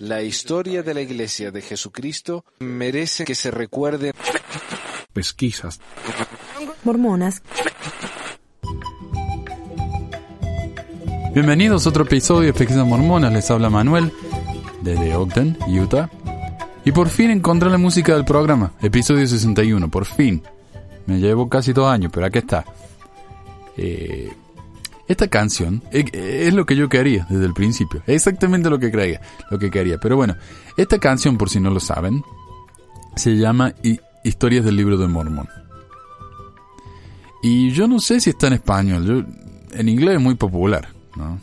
La historia de la Iglesia de Jesucristo merece que se recuerde. Pesquisas. Mormonas. Bienvenidos a otro episodio de Pesquisas Mormonas. Les habla Manuel desde Ogden, Utah. Y por fin encontré la música del programa, episodio 61, por fin. Me llevo casi dos años, pero aquí está. Eh, esta canción eh, es, lo que yo quería desde el principio. Exactamente lo que creía, lo que quería. Pero bueno, esta canción, por si no lo saben, se llama Historias del libro de Mormón. Y yo no sé si está en español. en inglés es muy popular, ¿no?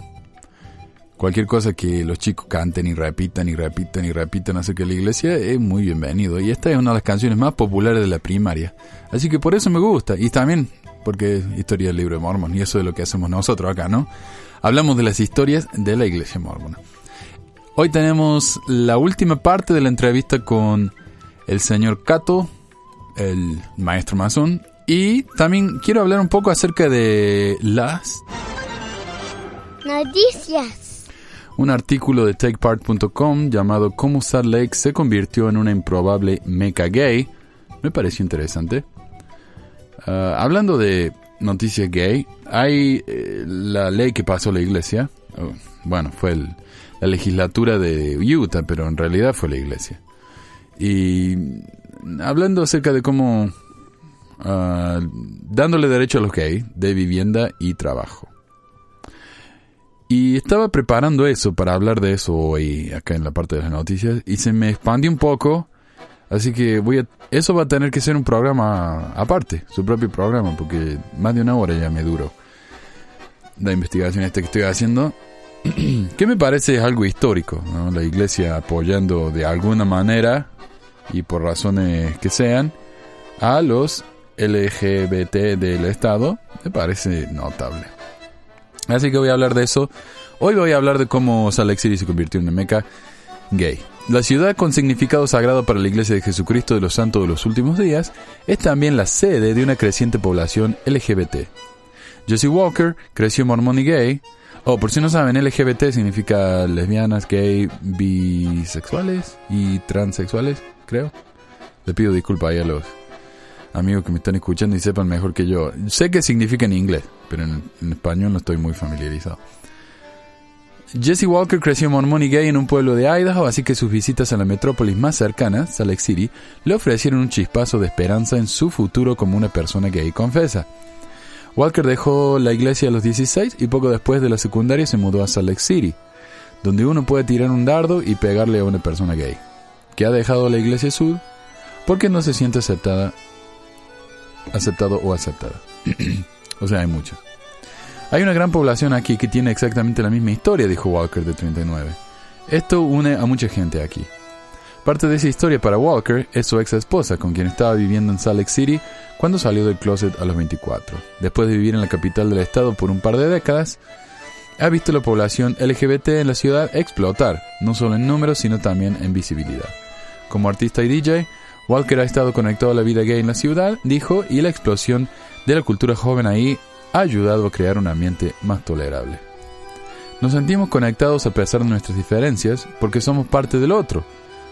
Cualquier cosa que los chicos canten y repitan y repitan y repitan acerca de la iglesia es muy bienvenido. Y esta es una de las canciones más populares de la primaria. Así que por eso me gusta. Y también porque es historia del libro de Mormon y eso es lo que hacemos nosotros acá, ¿no? Hablamos de las historias de la iglesia mormona. Hoy tenemos la última parte de la entrevista con el señor Cato, el maestro masón, y también quiero hablar un poco acerca de las noticias. Un artículo de takepart.com llamado Cómo Salt Lake se convirtió en una improbable meca gay. Me pareció interesante. Ah, hablando de noticias gay, hay eh, la ley que pasó la iglesia. Oh, bueno, fue la legislatura de Utah, pero en realidad fue la iglesia. Y hablando acerca de cómo ah, dándole derecho a los gays de vivienda y trabajo. Y estaba preparando eso para hablar de eso hoy acá en la parte de las noticias y se me expandió un poco Así que voy a, eso va a tener que ser un programa aparte, su propio programa, porque más de una hora ya me duró la investigación esta que estoy haciendo. que me parece algo histórico, la iglesia apoyando de alguna manera y por razones que sean a los LGBT del Estado, me parece notable. Así que voy a hablar de eso. Hoy voy a hablar de cómo Salt se convirtió en una meca gay. La ciudad con significado sagrado para la Iglesia de Jesucristo de los Santos de los Últimos Días es también la sede de una creciente población LGBT. Jesse Walker creció mormón y gay. Oh, por si no saben, LGBT significa lesbianas, gay, bisexuales y transexuales, creo. Le pido disculpas a los amigos que me están escuchando y sepan mejor que yo. Sé qué significa en inglés, pero en español no estoy muy familiarizado. Jesse Walker creció mormón y gay en un pueblo de Idaho, así que sus visitas a la metrópolis más cercana, Salt Lake City, le ofrecieron un chispazo de esperanza en su futuro como una persona gay confesa. Walker dejó la iglesia a los 16 y poco después de la secundaria se mudó a Salt Lake City, donde uno puede tirar un dardo y pegarle a una persona gay, que ha dejado la iglesia sur porque no se siente aceptada, aceptado o aceptada. o sea, hay muchos. Hay una gran población aquí que tiene exactamente la misma historia, dijo Walker de 39. Esto une a mucha gente aquí. Parte de esa historia para Walker es su ex esposa, con quien estaba viviendo en Salt Lake City cuando salió del closet a los 24. Después de vivir en la capital del estado por un par de décadas, ha visto la población LGBT en la ciudad explotar, no solo en números, sino también en visibilidad. Como artista y DJ, Walker ha estado conectado a la vida gay en la ciudad, dijo, y la explosión de la cultura joven ahí ha ayudado a crear un ambiente más tolerable. Nos sentimos conectados a pesar de nuestras diferencias porque somos parte del otro,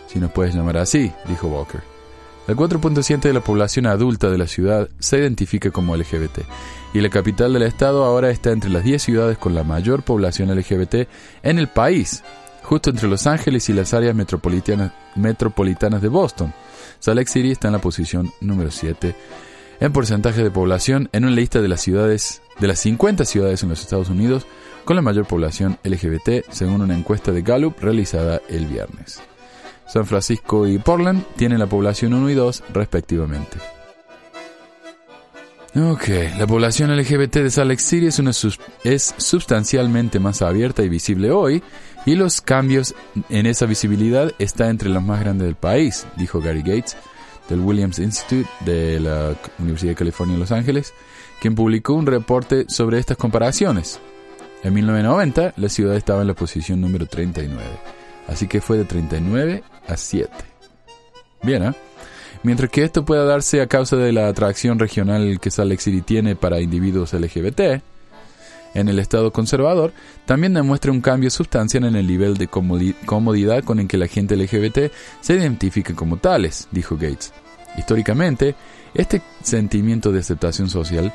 si nos puedes llamar así, dijo Walker. El 4.7 de la población adulta de la ciudad se identifica como LGBT y la capital del estado ahora está entre las 10 ciudades con la mayor población LGBT en el país, justo entre Los Ángeles y las áreas metropolitanas, de Boston. Salt City está en la posición número 7 en porcentaje de población en una lista de las ciudades de las 50 ciudades en los Estados Unidos con la mayor población LGBT según una encuesta de Gallup realizada el viernes. San Francisco y Portland tienen la población 1 y 2 respectivamente. Ok, la población LGBT de Salt Lake City es, es sustancialmente más abierta y visible hoy, y los cambios en esa visibilidad está entre los más grandes del país, dijo Gary Gates, del Williams Institute de la Universidad de California en Los Ángeles, quien publicó un reporte sobre estas comparaciones. En 1990, la ciudad estaba en la posición número 39, así que fue de 39 a 7. Bien, ¿eh? Mientras que esto pueda darse a causa de la atracción regional que Salt Lake City tiene para individuos LGBT, en el estado conservador, también demuestra un cambio sustancial en el nivel de comodidad con el que la gente LGBT se identifica como tales, dijo Gates. Históricamente, este sentimiento de aceptación social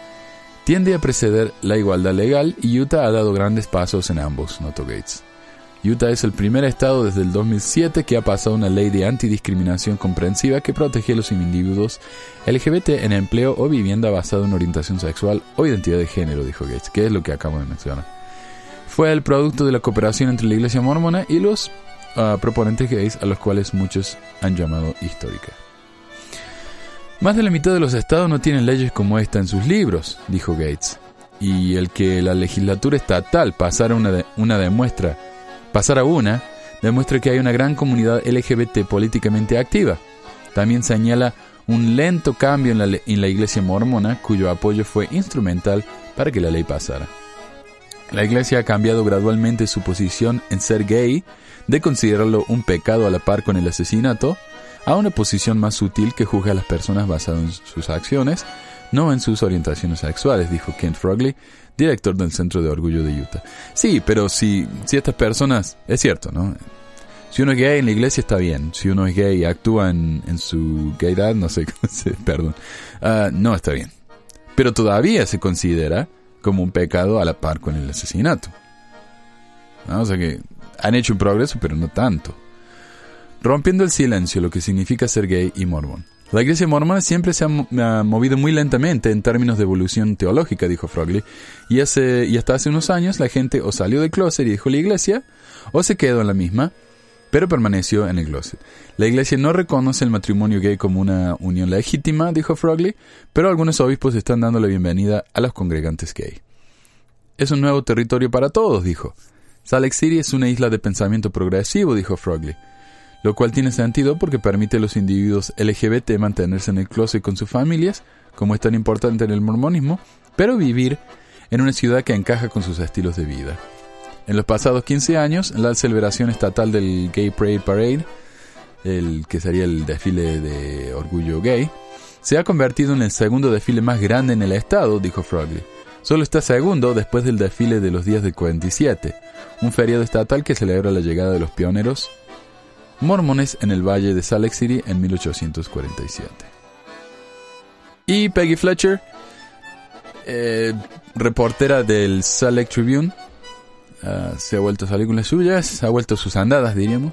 tiende a preceder la igualdad legal y Utah ha dado grandes pasos en ambos, notó Gates. Utah es el primer estado desde el 2007 que ha pasado una ley de antidiscriminación comprensiva que protege a los individuos LGBT en empleo o vivienda basado en orientación sexual o identidad de género, dijo Gates, que es lo que acabo de mencionar. Fue el producto de la cooperación entre la Iglesia mormona y los ah, proponentes gays a los cuales muchos han llamado histórica. Más de la mitad de los estados no tienen leyes como esta en sus libros, dijo Gates, y el que la legislatura estatal pasara una, una demuestra Pasar a una demuestra que hay una gran comunidad LGBT políticamente activa. También señala un lento cambio en la, iglesia mormona cuyo apoyo fue instrumental para que la ley pasara. La iglesia ha cambiado gradualmente su posición en ser gay, de considerarlo un pecado a la par con el asesinato, a una posición más sutil que juzga a las personas basado en sus acciones, no en sus orientaciones sexuales, dijo Kent Frogley, director del Centro de Orgullo de Utah. Sí, pero si, si estas personas, es cierto, ¿no? Si uno es gay en la iglesia está bien. Si uno es gay y actúa en, en su gaydad, no sé perdón, uh, no está bien. Pero todavía se considera como un pecado a la par con el asesinato. ¿No? O sea que han hecho un progreso, pero no tanto. Rompiendo el silencio, lo que significa ser gay y mormón. La iglesia mormona siempre se ha, movido muy lentamente en términos de evolución teológica, dijo Frogley, y, hace, y hasta hace unos años la gente o salió del closet y dijo la iglesia, o se quedó en la misma, pero permaneció en el closet. La iglesia no reconoce el matrimonio gay como una unión legítima, dijo Frogley, pero algunos obispos están dando la bienvenida a los congregantes gay. Es un nuevo territorio para todos, dijo. Salt Lake City es una isla de pensamiento progresivo, dijo Frogley lo cual tiene sentido porque permite a los individuos LGBT mantenerse en el closet con sus familias, como es tan importante en el mormonismo, pero vivir en una ciudad que encaja con sus estilos de vida. En los pasados 15 años, la celebración estatal del Gay Parade Parade, el que sería el desfile de orgullo gay, se ha convertido en el segundo desfile más grande en el estado, dijo Frogley. Solo está segundo después del desfile de los días del 47, un feriado estatal que celebra la llegada de los pioneros mormones en el valle de Salt Lake City en 1847. Y Peggy Fletcher, eh, reportera del Salt Lake Tribune, ah, se ha vuelto a salir con las suyas, ha vuelto sus andadas, diríamos,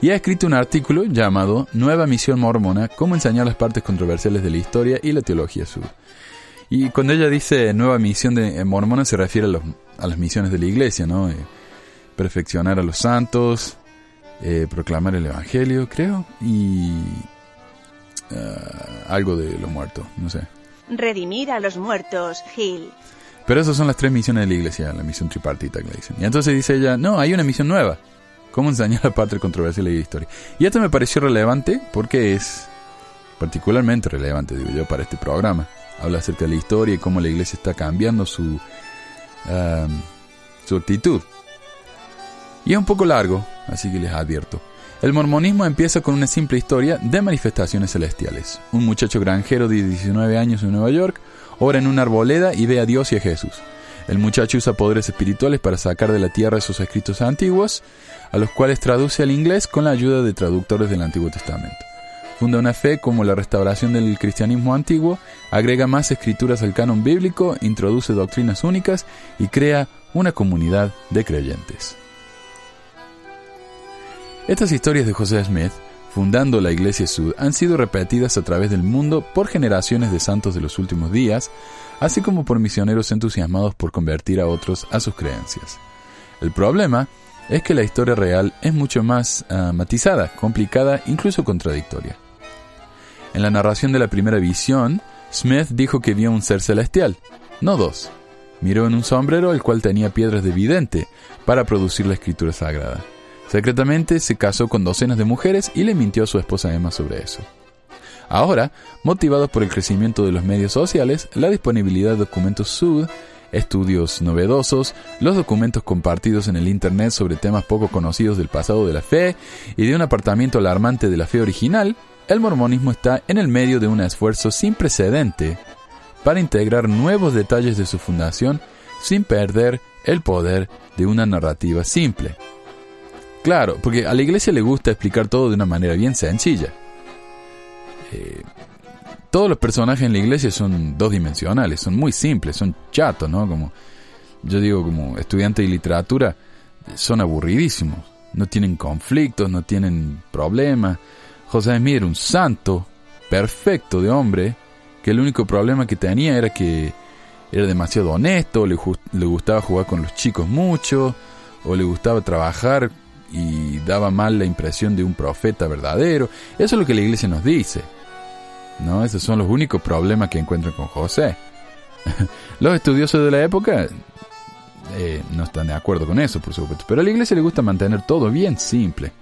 y ha escrito un artículo llamado Nueva Misión Mormona, cómo enseñar las partes controversiales de la historia y la teología sur. Y cuando ella dice nueva misión de eh, mormona se refiere a, las misiones de la iglesia, ¿no? Eh, perfeccionar a los santos, eh, proclamar el Evangelio, creo, y uh, algo de lo muerto, no sé. Redimir a los muertos, Gil. Pero esas son las tres misiones de la iglesia, la misión tripartita que le dicen. Y entonces dice ella, no, hay una misión nueva. ¿Cómo enseñar la parte controversial de la historia? Y esto me pareció relevante porque es particularmente relevante, digo yo, para este programa. Habla acerca de la historia y cómo la iglesia está cambiando su, um, su actitud. Y es un poco largo, así que les advierto. El mormonismo empieza con una simple historia de manifestaciones celestiales. Un muchacho granjero de 19 años en Nueva York ora en una arboleda y ve a Dios y a Jesús. El muchacho usa poderes espirituales para sacar de la tierra sus escritos antiguos, a los cuales traduce al inglés con la ayuda de traductores del Antiguo Testamento. Funda una fe como la restauración del cristianismo antiguo, agrega más escrituras al canon bíblico, introduce doctrinas únicas y crea una comunidad de creyentes. Estas historias de José Smith, fundando la Iglesia Sud, han sido repetidas a través del mundo por generaciones de santos de los últimos días, así como por misioneros entusiasmados por convertir a otros a sus creencias. El problema es que la historia real es mucho más ah, matizada, complicada, incluso contradictoria. En la narración de la primera visión, Smith dijo que vio un ser celestial, no dos. Miró en un sombrero el cual tenía piedras de vidente para producir la escritura sagrada. Secretamente se casó con docenas de mujeres y le mintió a su esposa Emma sobre eso. Ahora, motivados por el crecimiento de los medios sociales, la disponibilidad de documentos SUD, estudios novedosos, los documentos compartidos en el Internet sobre temas poco conocidos del pasado de la fe y de un apartamiento alarmante de la fe original, el mormonismo está en el medio de un esfuerzo sin precedente para integrar nuevos detalles de su fundación sin perder el poder de una narrativa simple. Claro, porque a la iglesia le gusta explicar todo de una manera bien sencilla. Eh, todos los personajes en la iglesia son dos dimensionales, son muy simples, son chatos, ¿no? Como yo digo, como estudiante de literatura, son aburridísimos. No tienen conflictos, no tienen problemas. José Smith era un santo perfecto de hombre, que el único problema que tenía era que era demasiado honesto, le, le gustaba jugar con los chicos mucho, o le gustaba trabajar y daba mal la impresión de un profeta verdadero. Eso es lo que la iglesia nos dice. ¿No? Esos son los únicos problemas que encuentran con José. los estudiosos de la época eh, no están de acuerdo con eso, por supuesto. Pero a la iglesia le gusta mantener todo bien simple.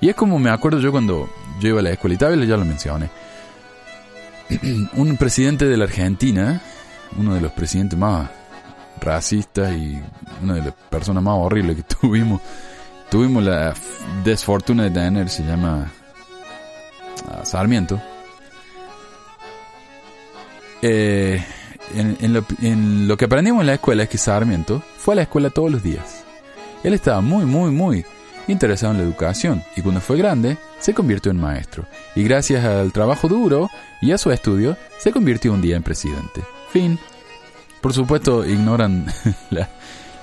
Y es como me acuerdo yo cuando yo iba a la escuelita, ya lo mencioné. un presidente de la Argentina, uno de los presidentes más racistas y una de las personas más horribles que tuvimos, tuvimos la desfortuna de tener, se llama ah, Sarmiento. Eh, en, lo, en, lo, que aprendimos en la escuela es que Sarmiento fue a la escuela todos los días. Él estaba muy, muy, muy interesado en la educación y cuando fue grande se convirtió en maestro. Y gracias al trabajo duro y a su estudio se convirtió un día en presidente. Fin. Por supuesto, ignoran la,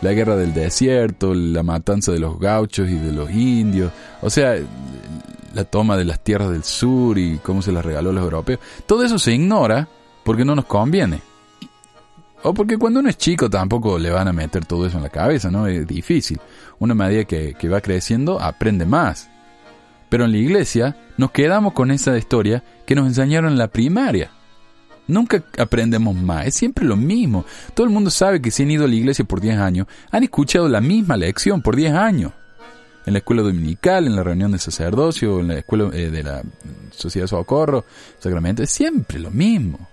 la guerra del desierto, la matanza de los gauchos y de los indios, o sea, la toma de las tierras del sur y cómo se las regaló a los europeos. Todo eso se ignora porque no nos conviene. O porque cuando uno es chico tampoco le van a meter todo eso en la cabeza, ¿no? Es difícil. Una medida que, que va creciendo aprende más. Pero en la iglesia nos quedamos con esa historia que nos enseñaron en la primaria. Nunca aprendemos más, es siempre lo mismo. Todo el mundo sabe que si han ido a la iglesia por 10 años, han escuchado la misma lección por 10 años. En la escuela dominical, en la reunión de sacerdocio, en la escuela eh, de la sociedad de socorro, sacramento, es siempre lo mismo.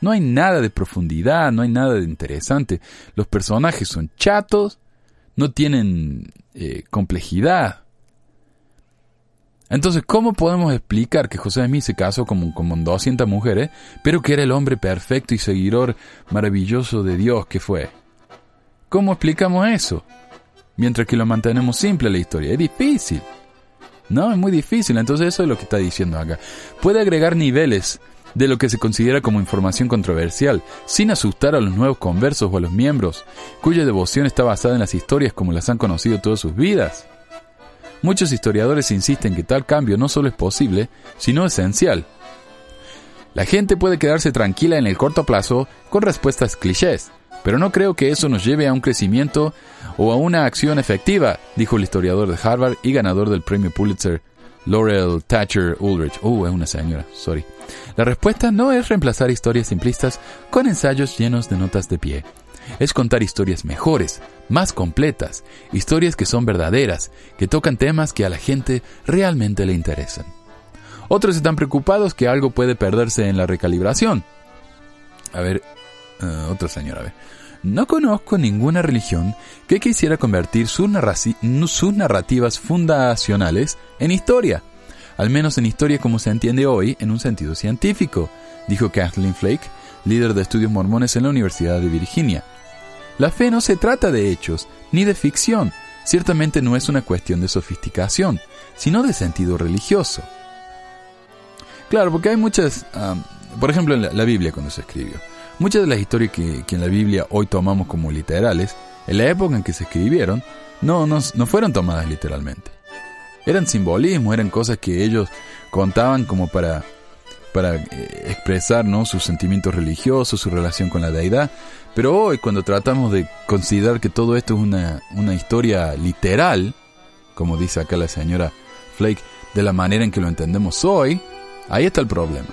No hay nada de profundidad, no hay nada de interesante. Los personajes son chatos, no tienen eh, complejidad. Entonces, ¿cómo podemos explicar que José Mí se casó con, con 200 mujeres, pero que era el hombre perfecto y seguidor maravilloso de Dios que fue? ¿Cómo explicamos eso? Mientras que lo mantenemos simple la historia. Es difícil. No, es muy difícil. Entonces eso es lo que está diciendo acá. Puede agregar niveles de lo que se considera como información controversial, sin asustar a los nuevos conversos o a los miembros, cuya devoción está basada en las historias como las han conocido todas sus vidas. Muchos historiadores insisten que tal cambio no solo es posible, sino esencial. La gente puede quedarse tranquila en el corto plazo con respuestas clichés, pero no creo que eso nos lleve a un crecimiento o a una acción efectiva, dijo el historiador de Harvard y ganador del premio Pulitzer, Laurel Thatcher Ulrich. Oh, es una señora, sorry. La respuesta no es reemplazar historias simplistas con ensayos llenos de notas de pie es contar historias mejores, más completas, historias que son verdaderas, que tocan temas que a la gente realmente le interesan. Otros están preocupados que algo puede perderse en la recalibración. A ver, uh, otra señora, a ver. No conozco ninguna religión que quisiera convertir sus, sus narrativas fundacionales en historia, al menos en historia como se entiende hoy en un sentido científico, dijo Kathleen Flake, líder de estudios mormones en la Universidad de Virginia. La fe no se trata de hechos, ni de ficción, ciertamente no es una cuestión de sofisticación, sino de sentido religioso. Claro, porque hay muchas, por ejemplo en la, Biblia cuando se escribió, muchas de las historias que, en la Biblia hoy tomamos como literales, en la época en que se escribieron, no, no, no fueron tomadas literalmente. Eran simbolismos, eran cosas que ellos contaban como para para eh, expresar ¿no? sus sentimientos religiosos, su relación con la deidad. Pero hoy, cuando tratamos de considerar que todo esto es una, una historia literal, como dice acá la señora Flake, de la manera en que lo entendemos hoy, ahí está el problema.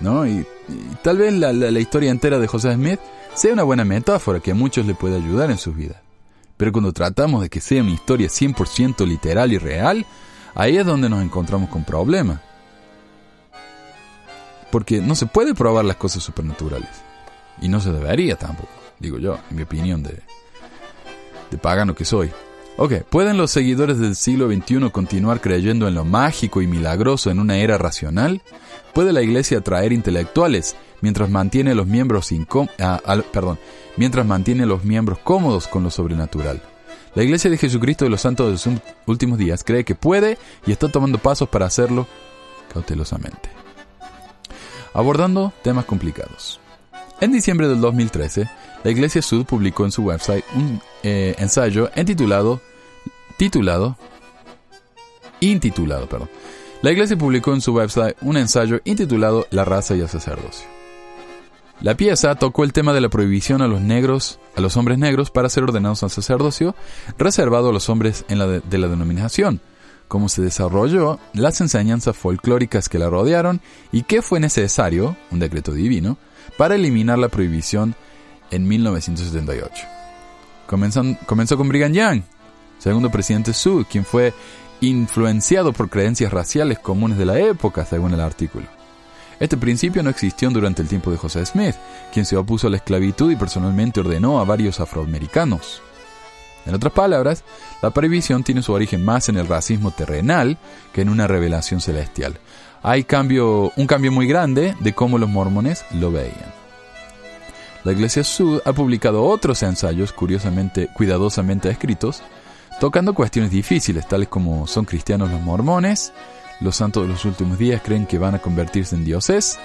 ¿no? Y, tal vez la, la, historia entera de José Smith sea una buena metáfora que a muchos le puede ayudar en sus vidas. Pero cuando tratamos de que sea una historia 100% literal y real, ahí es donde nos encontramos con problemas. Porque no se puede probar las cosas supernaturales. Y no se debería tampoco, digo yo, en mi opinión de, de pagano que soy. Ok, ¿pueden los seguidores del siglo XXI continuar creyendo en lo mágico y milagroso en una era racional? ¿Puede la iglesia atraer intelectuales mientras mantiene los miembros ah, perdón, mientras mantiene los miembros cómodos con lo sobrenatural? La iglesia de Jesucristo de los Santos de los últimos días cree que puede y está tomando pasos para hacerlo cautelosamente. Abordando temas complicados. En diciembre del 2013, la Iglesia Sud publicó en su website un eh, ensayo intitulado, titulado, intitulado, perdón. La Iglesia publicó en su website un ensayo intitulado La raza y el sacerdocio. La pieza tocó el tema de la prohibición a los negros, a los hombres negros para ser ordenados al sacerdocio, reservado a los hombres de la denominación, cómo se desarrolló, las enseñanzas folclóricas que la rodearon y qué fue necesario, un decreto divino, para eliminar la prohibición en 1978. Comenzan- comenzó con Brigham Young, segundo presidente Sud, quien fue influenciado por creencias raciales comunes de la época, según el artículo. Este principio no existió durante el tiempo de José Smith, quien se opuso a la esclavitud y personalmente ordenó a varios afroamericanos. En otras palabras, la prohibición tiene su origen más en el racismo terrenal que en una revelación celestial. Hay un cambio muy grande de cómo los mormones lo veían. La Iglesia Sud ha publicado otros ensayos curiosamente, cuidadosamente escritos, tocando cuestiones difíciles, tales como ¿son cristianos los mormones? ¿Los santos de los últimos días creen que van a convertirse en dioses?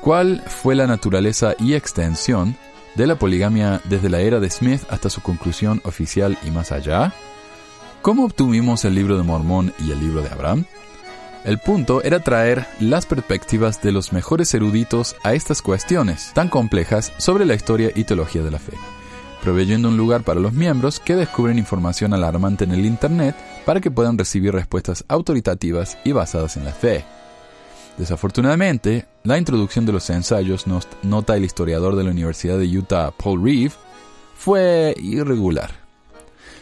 ¿Cuál fue la naturaleza y extensión de la poligamia desde la era de Smith hasta su conclusión oficial y más allá? ¿Cómo obtuvimos el libro de Mormón y el libro de Abraham? El punto era traer las perspectivas de los mejores eruditos a estas cuestiones tan complejas sobre la historia y teología de la fe, proveyendo un lugar para los miembros que descubren información alarmante en el Internet para que puedan recibir respuestas autoritativas y basadas en la fe. Desafortunadamente, la introducción de los ensayos, nos nota el historiador de la Universidad de Utah, Paul Reeve, fue irregular.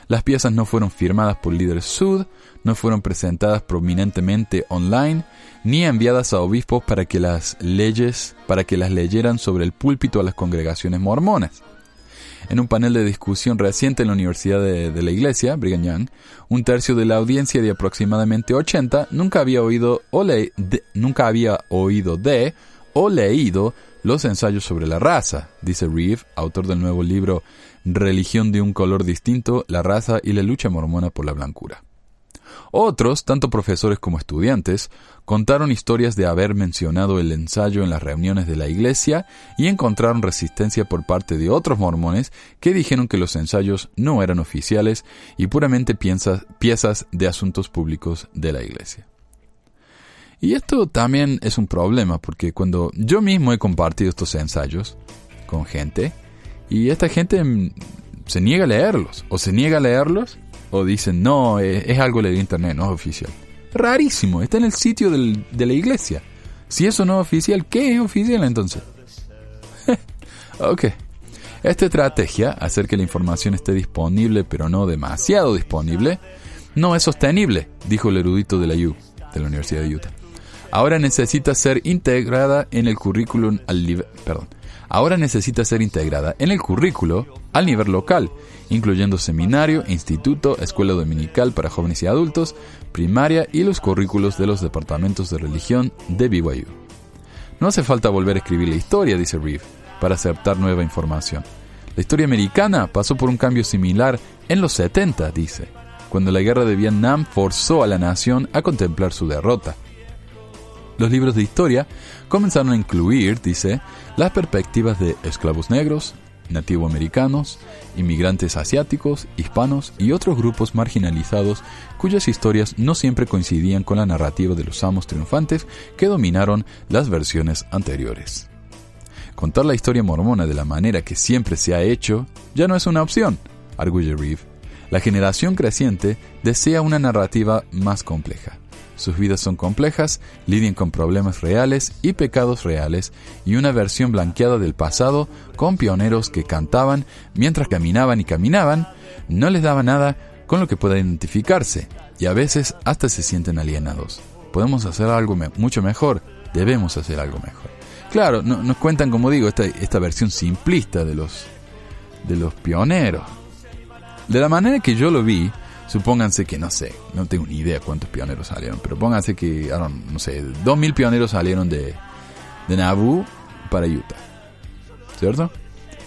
Las piezas no fueron firmadas por líderes sud, no fueron presentadas prominentemente online, ni enviadas a obispos para que las leyes, para que las leyeran sobre el púlpito a las congregaciones mormonas. En un panel de discusión reciente en la Universidad de, la Iglesia, Brigham Young, un tercio de la audiencia de aproximadamente 80 nunca había oído o le- de- nunca había oído de o leído los ensayos sobre la raza, dice Reeve, autor del nuevo libro Religión de un color distinto, la raza y la lucha mormona por la blancura. Otros, tanto profesores como estudiantes, contaron historias de haber mencionado el ensayo en las reuniones de la iglesia y encontraron resistencia por parte de otros mormones que dijeron que los ensayos no eran oficiales y puramente piezas, de asuntos públicos de la iglesia. Y esto también es un problema porque cuando yo mismo he compartido estos ensayos con gente y esta gente mm, se niega a leerlos o se niega a leerlos o dicen no, eh, es algo de internet, no es oficial. Rarísimo, está en el sitio del- de la iglesia. Si eso no es oficial, ¿qué es oficial entonces? ok. Esta estrategia, hacer que la información esté disponible pero no demasiado disponible, no es sostenible, dijo el erudito de la U, de la Universidad de Utah. Ahora necesita ser integrada en el currículum al perdón. Ahora necesita ser integrada en el currículo al nivel local, incluyendo seminario, instituto, escuela dominical para jóvenes y adultos, primaria y los currículos de los departamentos de religión de BYU. No hace falta volver a escribir la historia, dice Reeve, para aceptar nueva información. La historia americana pasó por un cambio similar en los 70, dice, cuando la guerra de Vietnam forzó a la nación a contemplar su derrota. Los libros de historia comenzaron a incluir, dice, las perspectivas de esclavos negros, nativoamericanos, inmigrantes asiáticos, hispanos y otros grupos marginalizados cuyas historias no siempre coincidían con la narrativa de los amos triunfantes que dominaron las versiones anteriores. Contar la historia mormona de la manera que siempre se ha hecho ya no es una opción, arguye Reeve. La generación creciente desea una narrativa más compleja. Sus vidas son complejas, lidian con problemas reales y pecados reales, y una versión blanqueada del pasado con pioneros que cantaban mientras caminaban y caminaban, no les daba nada con lo que pueda identificarse, y a veces hasta se sienten alienados. Podemos hacer algo mucho mejor, debemos hacer algo mejor. Claro, no- nos cuentan, como digo, esta, esta versión simplista de los, de los pioneros. De la manera que yo lo vi, Supónganse que, no sé, no tengo ni idea cuántos pioneros salieron, pero pónganse que, no sé, 2.000 pioneros salieron de, de Nauvoo para Utah. ¿Cierto?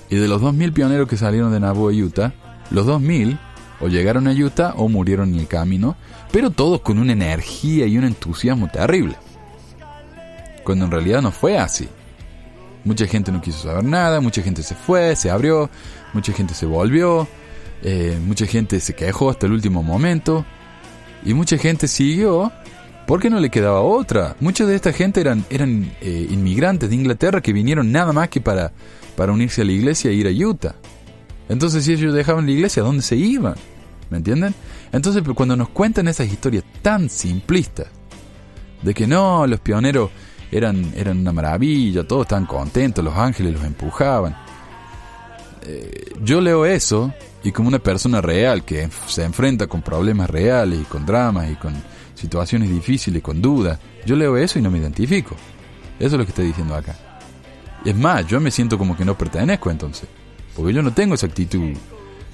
Y de los 2.000 pioneros que salieron de Nauvoo a Utah, los 2.000 o llegaron a Utah o murieron en el camino, pero todos con una energía y un entusiasmo terrible. Cuando en realidad no fue así. Mucha gente no quiso saber nada, mucha gente se fue, se abrió, mucha gente se volvió, eh, mucha gente se quejó hasta el último momento y mucha gente siguió porque no le quedaba otra. Mucha de esta gente eran, eran eh, inmigrantes de Inglaterra que vinieron nada más que para, para unirse a la iglesia e ir a Utah. Entonces si ellos dejaban la iglesia, ¿a dónde se iban? ¿Me entienden? Entonces cuando nos cuentan esas historias tan simplistas, de que no, los pioneros eran, eran una maravilla, todos estaban contentos, los ángeles los empujaban. Eh, yo leo eso y como una persona real que se enfrenta con problemas reales y con dramas y con situaciones difíciles, con dudas, yo leo eso y no me identifico. Eso es lo que estoy diciendo acá. Es más, yo me siento como que no pertenezco entonces. Porque yo no tengo esa actitud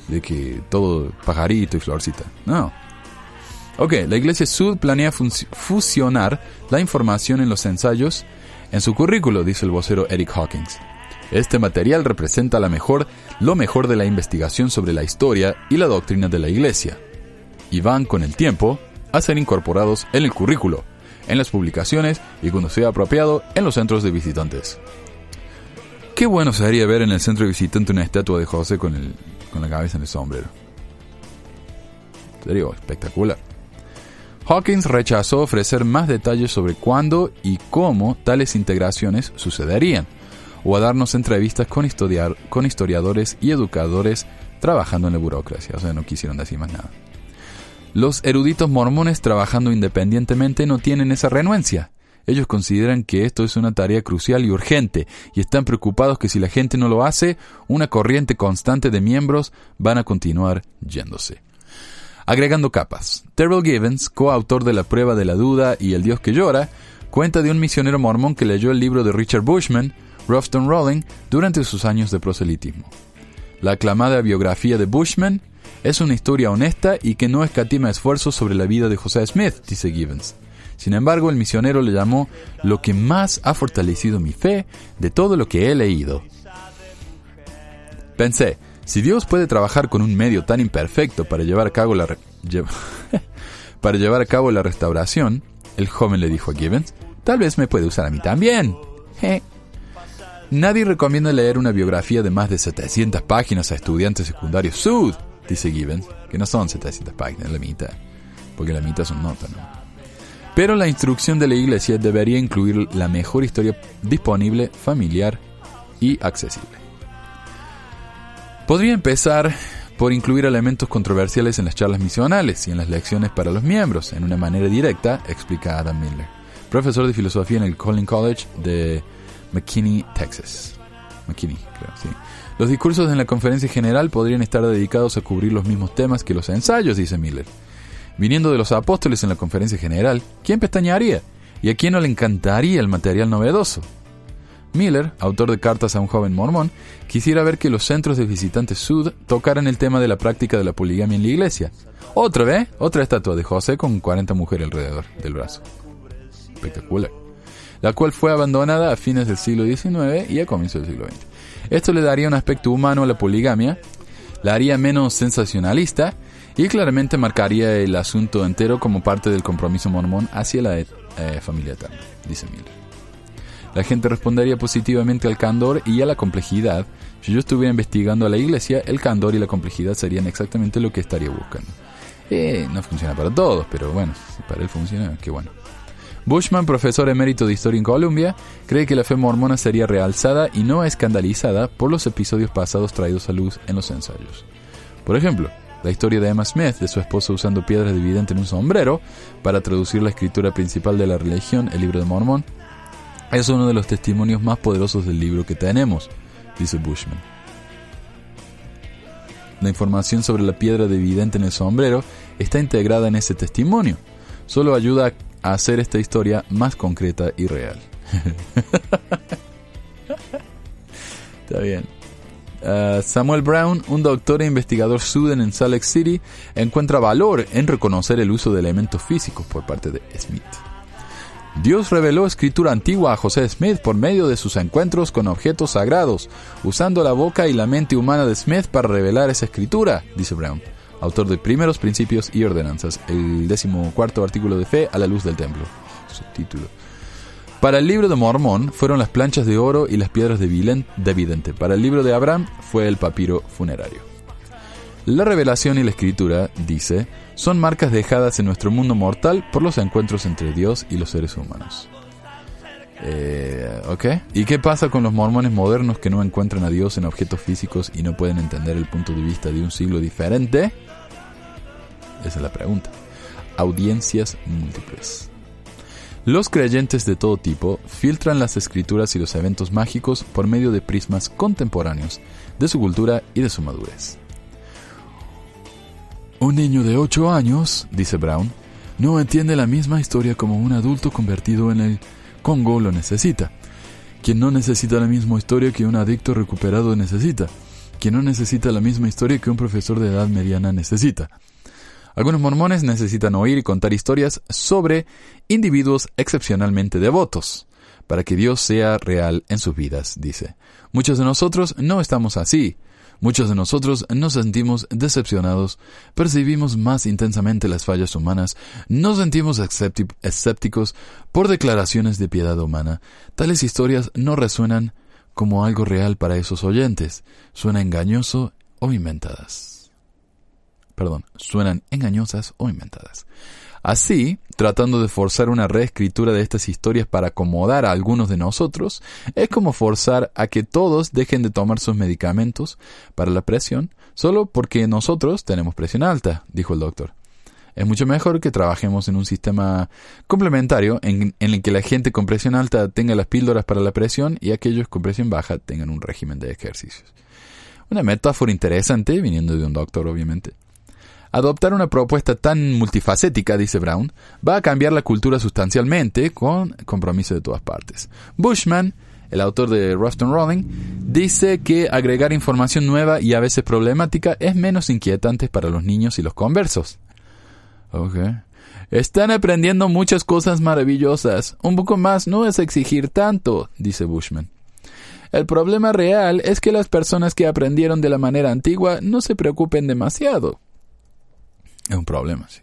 de que todo pajarito y florcita. No. Ok, la Iglesia Sud planea fusionar la información en los ensayos en su currículo, dice el vocero Eric Hawkins. Este material representa la mejor, lo mejor de la investigación sobre la historia y la doctrina de la Iglesia, y van con el tiempo a ser incorporados en el currículo, en las publicaciones y cuando sea apropiado en los centros de visitantes. Qué bueno sería ver en el centro de visitantes una estatua de José con, con la cabeza en el sombrero. Sería espectacular. Hawkins rechazó ofrecer más detalles sobre cuándo y cómo tales integraciones sucederían, o a darnos entrevistas con, con historiadores y educadores trabajando en la burocracia, o sea, no quisieron decir más nada. Los eruditos mormones trabajando independientemente no tienen esa renuencia. Ellos consideran que esto es una tarea crucial y urgente, y están preocupados que si la gente no lo hace, una corriente constante de miembros van a continuar yéndose. Agregando capas, Terrell Givens, coautor de La prueba de la duda y El Dios que llora, cuenta de un misionero mormón que leyó el libro de Richard Bushman, Roughton Rolling, durante sus años de proselitismo. La aclamada biografía de Bushman es una historia honesta y que no escatima esfuerzos sobre la vida de José Smith, dice Givens. Sin embargo, el misionero le llamó lo que más ha fortalecido mi fe de todo lo que he leído. Pensé, si Dios puede trabajar con un medio tan imperfecto para llevar a cabo la, para llevar a cabo la restauración, el joven le dijo a Gibbons, tal vez me puede usar a mí también. Nadie recomienda leer una biografía de más de 700 páginas a estudiantes secundarios sud, dice Gibbons, que no son 700 páginas, la mitad, porque la mitad son notas, ¿no? Pero la instrucción de la iglesia debería incluir la mejor historia disponible, familiar y accesible. Podría empezar por incluir elementos controversiales en las charlas misionales y en las lecciones para los miembros, en una manera directa, explica Adam Miller, profesor de filosofía en el Collin College de McKinney, Texas. McKinney, creo, sí. Los discursos en la conferencia general podrían estar dedicados a cubrir los mismos temas que los ensayos, dice Miller. Viniendo de los apóstoles en la conferencia general, ¿quién pestañaría? ¿Y a quién no le encantaría el material novedoso? Miller, autor de Cartas a un joven mormón, quisiera ver que los centros de visitantes sud tocaran el tema de la práctica de la poligamia en la iglesia. Otra vez, otra estatua de José con 40 mujeres alrededor del brazo. Espectacular. La cual fue abandonada a fines del siglo XIX y a comienzos del siglo XX. Esto le daría un aspecto humano a la poligamia, la haría menos sensacionalista y claramente marcaría el asunto entero como parte del compromiso mormón hacia la eh, familia eterna, dice Miller. La gente respondería positivamente al candor y a la complejidad. Si yo estuviera investigando a la iglesia, el candor y la complejidad serían exactamente lo que estaría buscando. Eh, no funciona para todos, pero bueno, si para él funciona, qué bueno. Bushman, profesor emérito de historia en Columbia, cree que la fe mormona sería realzada y no escandalizada por los episodios pasados traídos a luz en los ensayos. Por ejemplo, la historia de Emma Smith, de su esposo usando piedras de vidente en un sombrero para traducir la escritura principal de la religión, el libro de Mormón, es uno de los testimonios más poderosos del libro que tenemos, dice Bushman. La información sobre la piedra de vidente en el sombrero está integrada en ese testimonio. Solo ayuda a hacer esta historia más concreta y real. está bien. Uh, Samuel Brown, un doctor e investigador Suden en Salt Lake City, encuentra valor en reconocer el uso de elementos físicos por parte de Smith. Dios reveló escritura antigua a José Smith por medio de sus encuentros con objetos sagrados, usando la boca y la mente humana de Smith para revelar esa escritura, dice Brown, autor de Primeros Principios y Ordenanzas, el decimocuarto artículo de fe a la luz del templo. Subtítulo. Para el libro de Mormón fueron las planchas de oro y las piedras de, vidente. Para el libro de Abraham fue el papiro funerario. La revelación y la escritura, dice, son marcas dejadas en nuestro mundo mortal por los encuentros entre Dios y los seres humanos. Eh, ¿Ok? ¿Y qué pasa con los mormones modernos que no encuentran a Dios en objetos físicos y no pueden entender el punto de vista de un siglo diferente? Esa es la pregunta. Audiencias múltiples. Los creyentes de todo tipo filtran las escrituras y los eventos mágicos por medio de prismas contemporáneos de su cultura y de su madurez. Un niño de 8 años, dice Brown, no entiende la misma historia como un adulto convertido en el Congo lo necesita. Quien no necesita la misma historia que un adicto recuperado necesita. Quien no necesita la misma historia que un profesor de edad mediana necesita. Algunos mormones necesitan oír y contar historias sobre individuos excepcionalmente devotos, para que Dios sea real en sus vidas, dice. Muchos de nosotros no estamos así. Muchos de nosotros nos sentimos decepcionados, percibimos más intensamente las fallas humanas, nos sentimos escépticos por declaraciones de piedad humana. Tales historias no resuenan como algo real para esos oyentes, suenan engañoso o inventadas perdón, suenan engañosas o inventadas. Así, tratando de forzar una reescritura de estas historias para acomodar a algunos de nosotros, es como forzar a que todos dejen de tomar sus medicamentos para la presión solo porque nosotros tenemos presión alta, dijo el doctor. Es mucho mejor que trabajemos en un sistema complementario en, en, el que la gente con presión alta tenga las píldoras para la presión y aquellos con presión baja tengan un régimen de ejercicios. Una metáfora interesante, viniendo de un doctor obviamente. Adoptar una propuesta tan multifacética, dice Brown, va a cambiar la cultura sustancialmente con compromiso de todas partes. Bushman, el autor de Ruston Rolling, dice que agregar información nueva y a veces problemática es menos inquietante para los niños y los conversos. Okay. Están aprendiendo muchas cosas maravillosas. Un poco más no es exigir tanto, dice Bushman. El problema real es que las personas que aprendieron de la manera antigua no se preocupen demasiado. Es un problema, sí.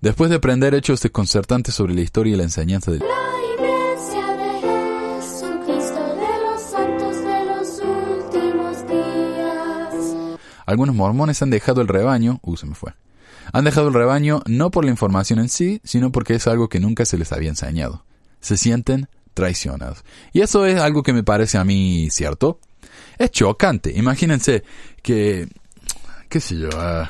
Después de aprender hechos desconcertantes sobre la historia y la enseñanza de la iglesia de Jesucristo de los santos de los últimos días. Algunos mormones han dejado el rebaño, uh, se me fue. Han dejado el rebaño no por la información en sí, sino porque es algo que nunca se les había enseñado. Se sienten traicionados. Y eso es algo que me parece a mí cierto. Es chocante. Imagínense que, qué sé yo, uh,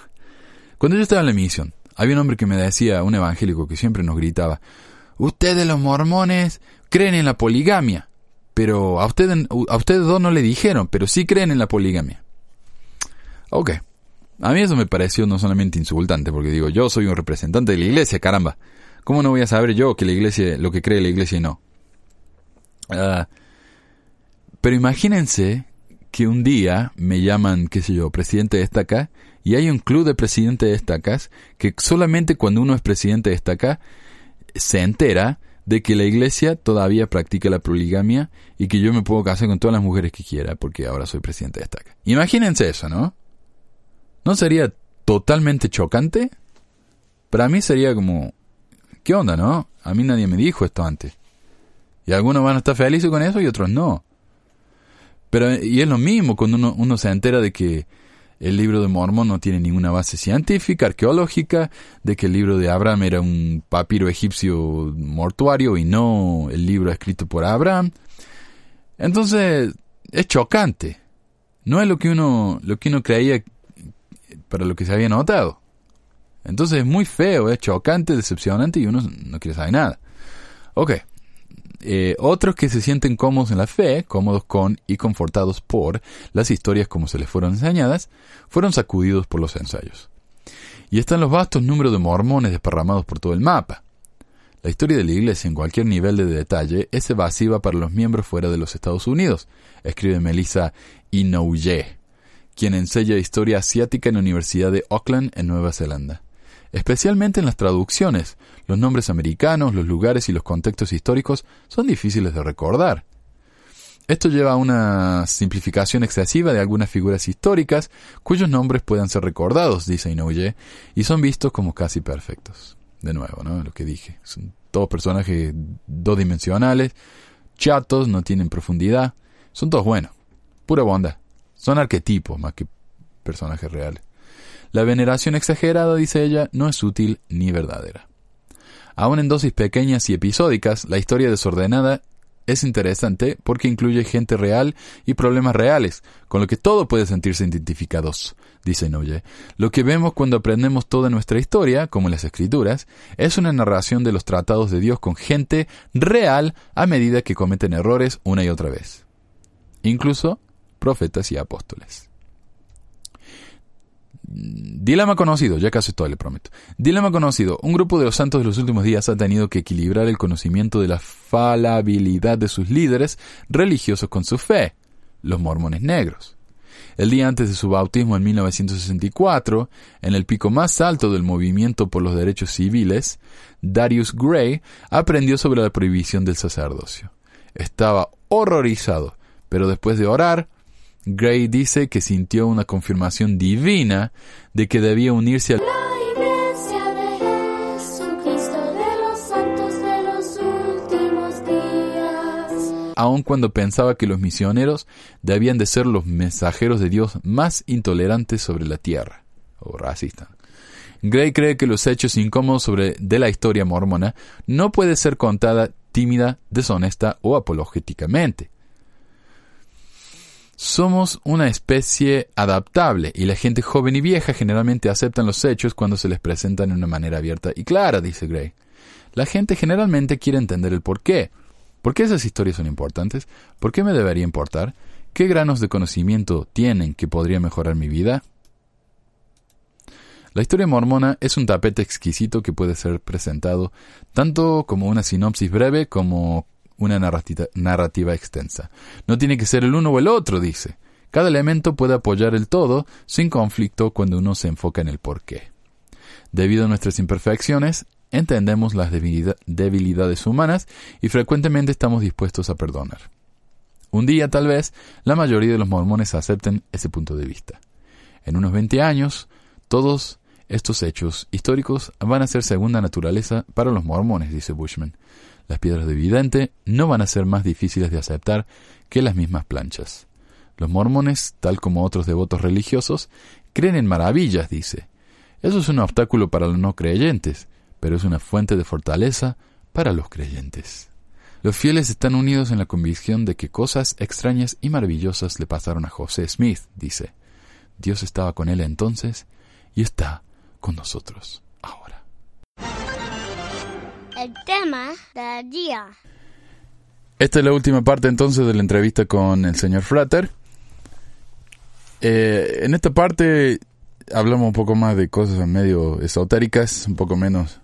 cuando yo estaba en la misión, había un hombre que me decía, un evangélico que siempre nos gritaba, ustedes los mormones creen en la poligamia, pero a ustedes, a ustedes dos no le dijeron, pero sí creen en la poligamia. Ok. A mí eso me pareció no solamente insultante, porque digo, yo soy un representante de la iglesia, caramba. ¿Cómo no voy a saber yo que la iglesia, lo que cree la iglesia y no? Ah, pero imagínense que un día me llaman, qué sé yo, presidente de esta acá, y hay un club de presidente de estacas que solamente cuando uno es presidente de estaca se entera de que la iglesia todavía practica la poligamia y que yo me puedo casar con todas las mujeres que quiera porque ahora soy presidente de estaca. Imagínense eso, ¿no? ¿No sería totalmente chocante? Para mí sería como, ¿qué onda, no? A mí nadie me dijo esto antes. Y algunos van a estar felices con eso y otros no. Pero, y es lo mismo cuando uno, uno se entera de que el libro de Mormón no tiene ninguna base científica, arqueológica, de que el libro de Abraham era un papiro egipcio mortuario y no el libro escrito por Abraham. Entonces, es chocante. No es lo que uno, lo que uno creía para lo que se había notado. Entonces es muy feo, es chocante, decepcionante y uno no quiere saber nada. Ok. Eh, otros que se sienten cómodos en la fe, cómodos con y confortados por las historias como se les fueron enseñadas, fueron sacudidos por los ensayos. Y están los vastos números de mormones desparramados por todo el mapa. La historia de la iglesia en cualquier nivel de detalle es evasiva para los miembros fuera de los Estados Unidos, escribe Melissa Inouye, quien enseña historia asiática en la Universidad de Auckland, en Nueva Zelanda. Especialmente en las traducciones, los nombres americanos, los lugares y los contextos históricos son difíciles de recordar. Esto lleva a una simplificación excesiva de algunas figuras históricas cuyos nombres puedan ser recordados, dice Inouye, y son vistos como casi perfectos. De nuevo, ¿no? Lo que dije. Son todos personajes dos dimensionales, chatos, no tienen profundidad, son todos buenos, pura bondad. Son arquetipos más que personajes reales. La veneración exagerada, dice ella, no es útil ni verdadera. Aún en dosis pequeñas y episódicas, la historia desordenada es interesante porque incluye gente real y problemas reales, con lo que todo puede sentirse identificados, dice Noye. Lo que vemos cuando aprendemos toda nuestra historia, como en las escrituras, es una narración de los tratados de Dios con gente real a medida que cometen errores una y otra vez. Incluso profetas y apóstoles. Dilema conocido, ya casi todo le prometo. Dilema conocido. Un grupo de los santos de los últimos días ha tenido que equilibrar el conocimiento de la falabilidad de sus líderes religiosos con su fe, los mormones negros. El día antes de su bautismo en 1964, en el pico más alto del movimiento por los derechos civiles, Darius Gray aprendió sobre la prohibición del sacerdocio. Estaba horrorizado, pero después de orar, Gray dice que sintió una confirmación divina de que debía unirse a La iglesia de Jesucristo de los santos de los últimos días. aun cuando pensaba que los misioneros debían de ser los mensajeros de Dios más intolerantes sobre la tierra, o racistas. Gray cree que los hechos incómodos sobre de la historia mormona no puede ser contada tímida, deshonesta o apologéticamente. Somos una especie adaptable y la gente joven y vieja generalmente aceptan los hechos cuando se les presentan de una manera abierta y clara, dice Gray. La gente generalmente quiere entender el por qué. ¿Por qué esas historias son importantes? ¿Por qué me debería importar? ¿Qué granos de conocimiento tienen que podría mejorar mi vida? La historia mormona es un tapete exquisito que puede ser presentado tanto como una sinopsis breve como una narrativa, extensa. No tiene que ser el uno o el otro, dice. Cada elemento puede apoyar el todo sin conflicto cuando uno se enfoca en el porqué. Debido a nuestras imperfecciones, entendemos las debilida- debilidades humanas y frecuentemente estamos dispuestos a perdonar. Un día, tal vez, la mayoría de los mormones acepten ese punto de vista. En unos 20 años, todos estos hechos históricos van a ser segunda naturaleza para los mormones, dice Bushman. Las piedras de vidente no van a ser más difíciles de aceptar que las mismas planchas. Los mormones, tal como otros devotos religiosos, creen en maravillas, dice. Eso es un obstáculo para los no creyentes, pero es una fuente de fortaleza para los creyentes. Los fieles están unidos en la convicción de que cosas extrañas y maravillosas le pasaron a José Smith, dice. Dios estaba con él entonces y está con nosotros. El tema del día. Esta es la última parte entonces de la entrevista con el señor Frater. Eh, en esta parte hablamos un poco más de cosas medio esotéricas, un poco menos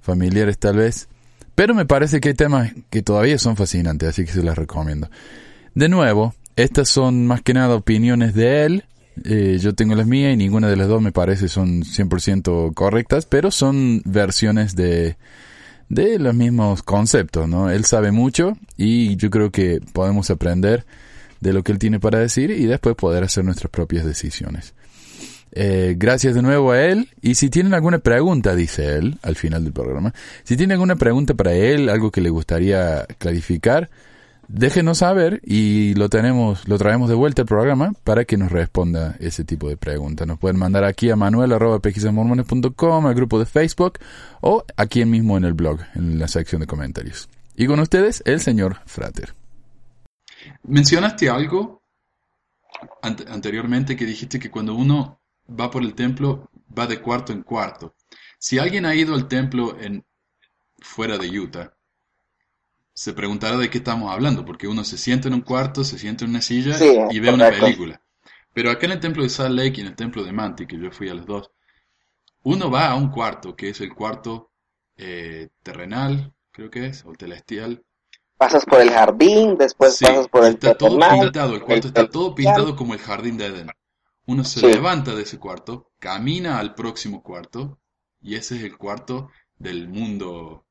familiares tal vez. Pero me parece que hay temas que todavía son fascinantes, así que se las recomiendo. De nuevo, estas son más que nada opiniones de él. Eh, yo tengo las mías y ninguna de las dos me parece son 100% correctas, pero son versiones de, de los mismos conceptos, ¿no? Él sabe mucho y yo creo que podemos aprender de lo que él tiene para decir y después poder hacer nuestras propias decisiones. Eh, gracias de nuevo a él. Y si tienen alguna pregunta, dice él al final del programa, si tienen alguna pregunta para él, algo que le gustaría clarificar, déjenos saber y lo tenemos, lo traemos de vuelta al programa para que nos responda ese tipo de preguntas. Nos pueden mandar aquí a manuel.pxmormones.com, al grupo de Facebook o aquí mismo en el blog, en la sección de comentarios. Y con ustedes, el señor Frater. Mencionaste algo ante- anteriormente que dijiste que cuando uno va por el templo va de cuarto en cuarto. Si alguien ha ido al templo en fuera de Utah, se preguntará de qué estamos hablando, porque uno se sienta en un cuarto, se sienta en una silla Sí, y ve una película. Pero acá en el templo de Salt Lake y en el templo de Manti, que yo fui a los dos, uno va a un cuarto, que es el cuarto eh, terrenal, creo que es, o celestial, Pasas por el jardín, después Sí, pasas por el está todo pintado, el cuarto el está todo pintado como el jardín de Edén. uno se Sí. levanta de ese cuarto, camina al próximo cuarto, y ese es el cuarto del mundo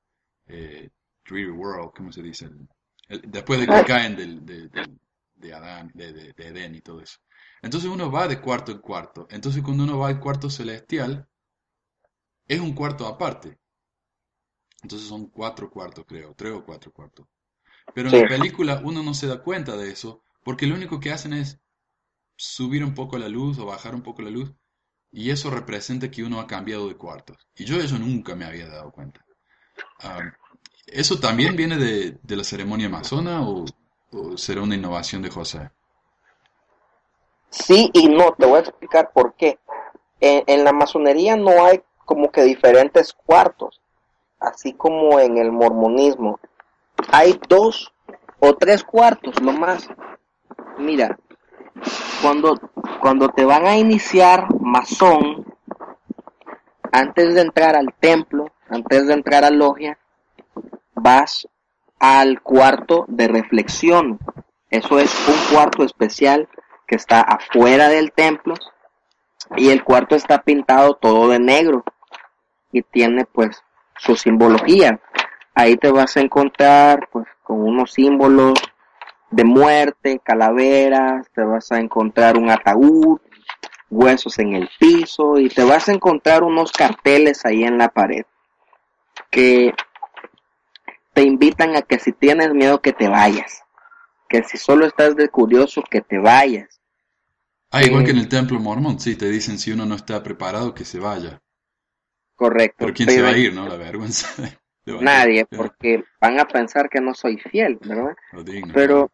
eh, 3D World, ¿cómo se dice? El- el- después de que Ah. caen del, de, del- de Adán, de, de- de Edén y todo eso. Entonces uno va de cuarto en cuarto. Entonces cuando uno va al cuarto celestial, es un cuarto aparte. Entonces son cuatro cuartos, creo, tres o cuatro cuartos. Pero en la película uno no se da cuenta de eso, porque lo único que hacen es subir un poco la luz o bajar un poco la luz, y eso representa que uno ha cambiado de cuartos. Y yo eso nunca me había dado cuenta. ¿Eso también viene de, de la ceremonia amazona o, será una innovación de José? Sí y no, te voy a explicar por qué. En, la masonería no hay como que diferentes cuartos, así como en el mormonismo. Hay dos o tres cuartos, lo más. Mira, cuando, cuando te van a iniciar masón, antes de entrar al templo, antes de entrar a logia, vas al cuarto de reflexión. Eso es un cuarto especial que está afuera del templo y el cuarto está pintado todo de negro y tiene pues su simbología. Ahí te vas a encontrar pues con unos símbolos de muerte, calaveras, te vas a encontrar un ataúd, huesos en el piso y te vas a encontrar unos carteles ahí en la pared que te invitan a que si tienes miedo que te vayas, que si solo estás de curioso que te vayas. Ah, igual Eh, que en el templo mormón, sí, te dicen si uno no está preparado que se vaya. Correcto. Pero ¿quién se va a ir, no? La vergüenza. de- de- Nadie, porque van a pensar que no soy fiel, ¿verdad? digno. Pero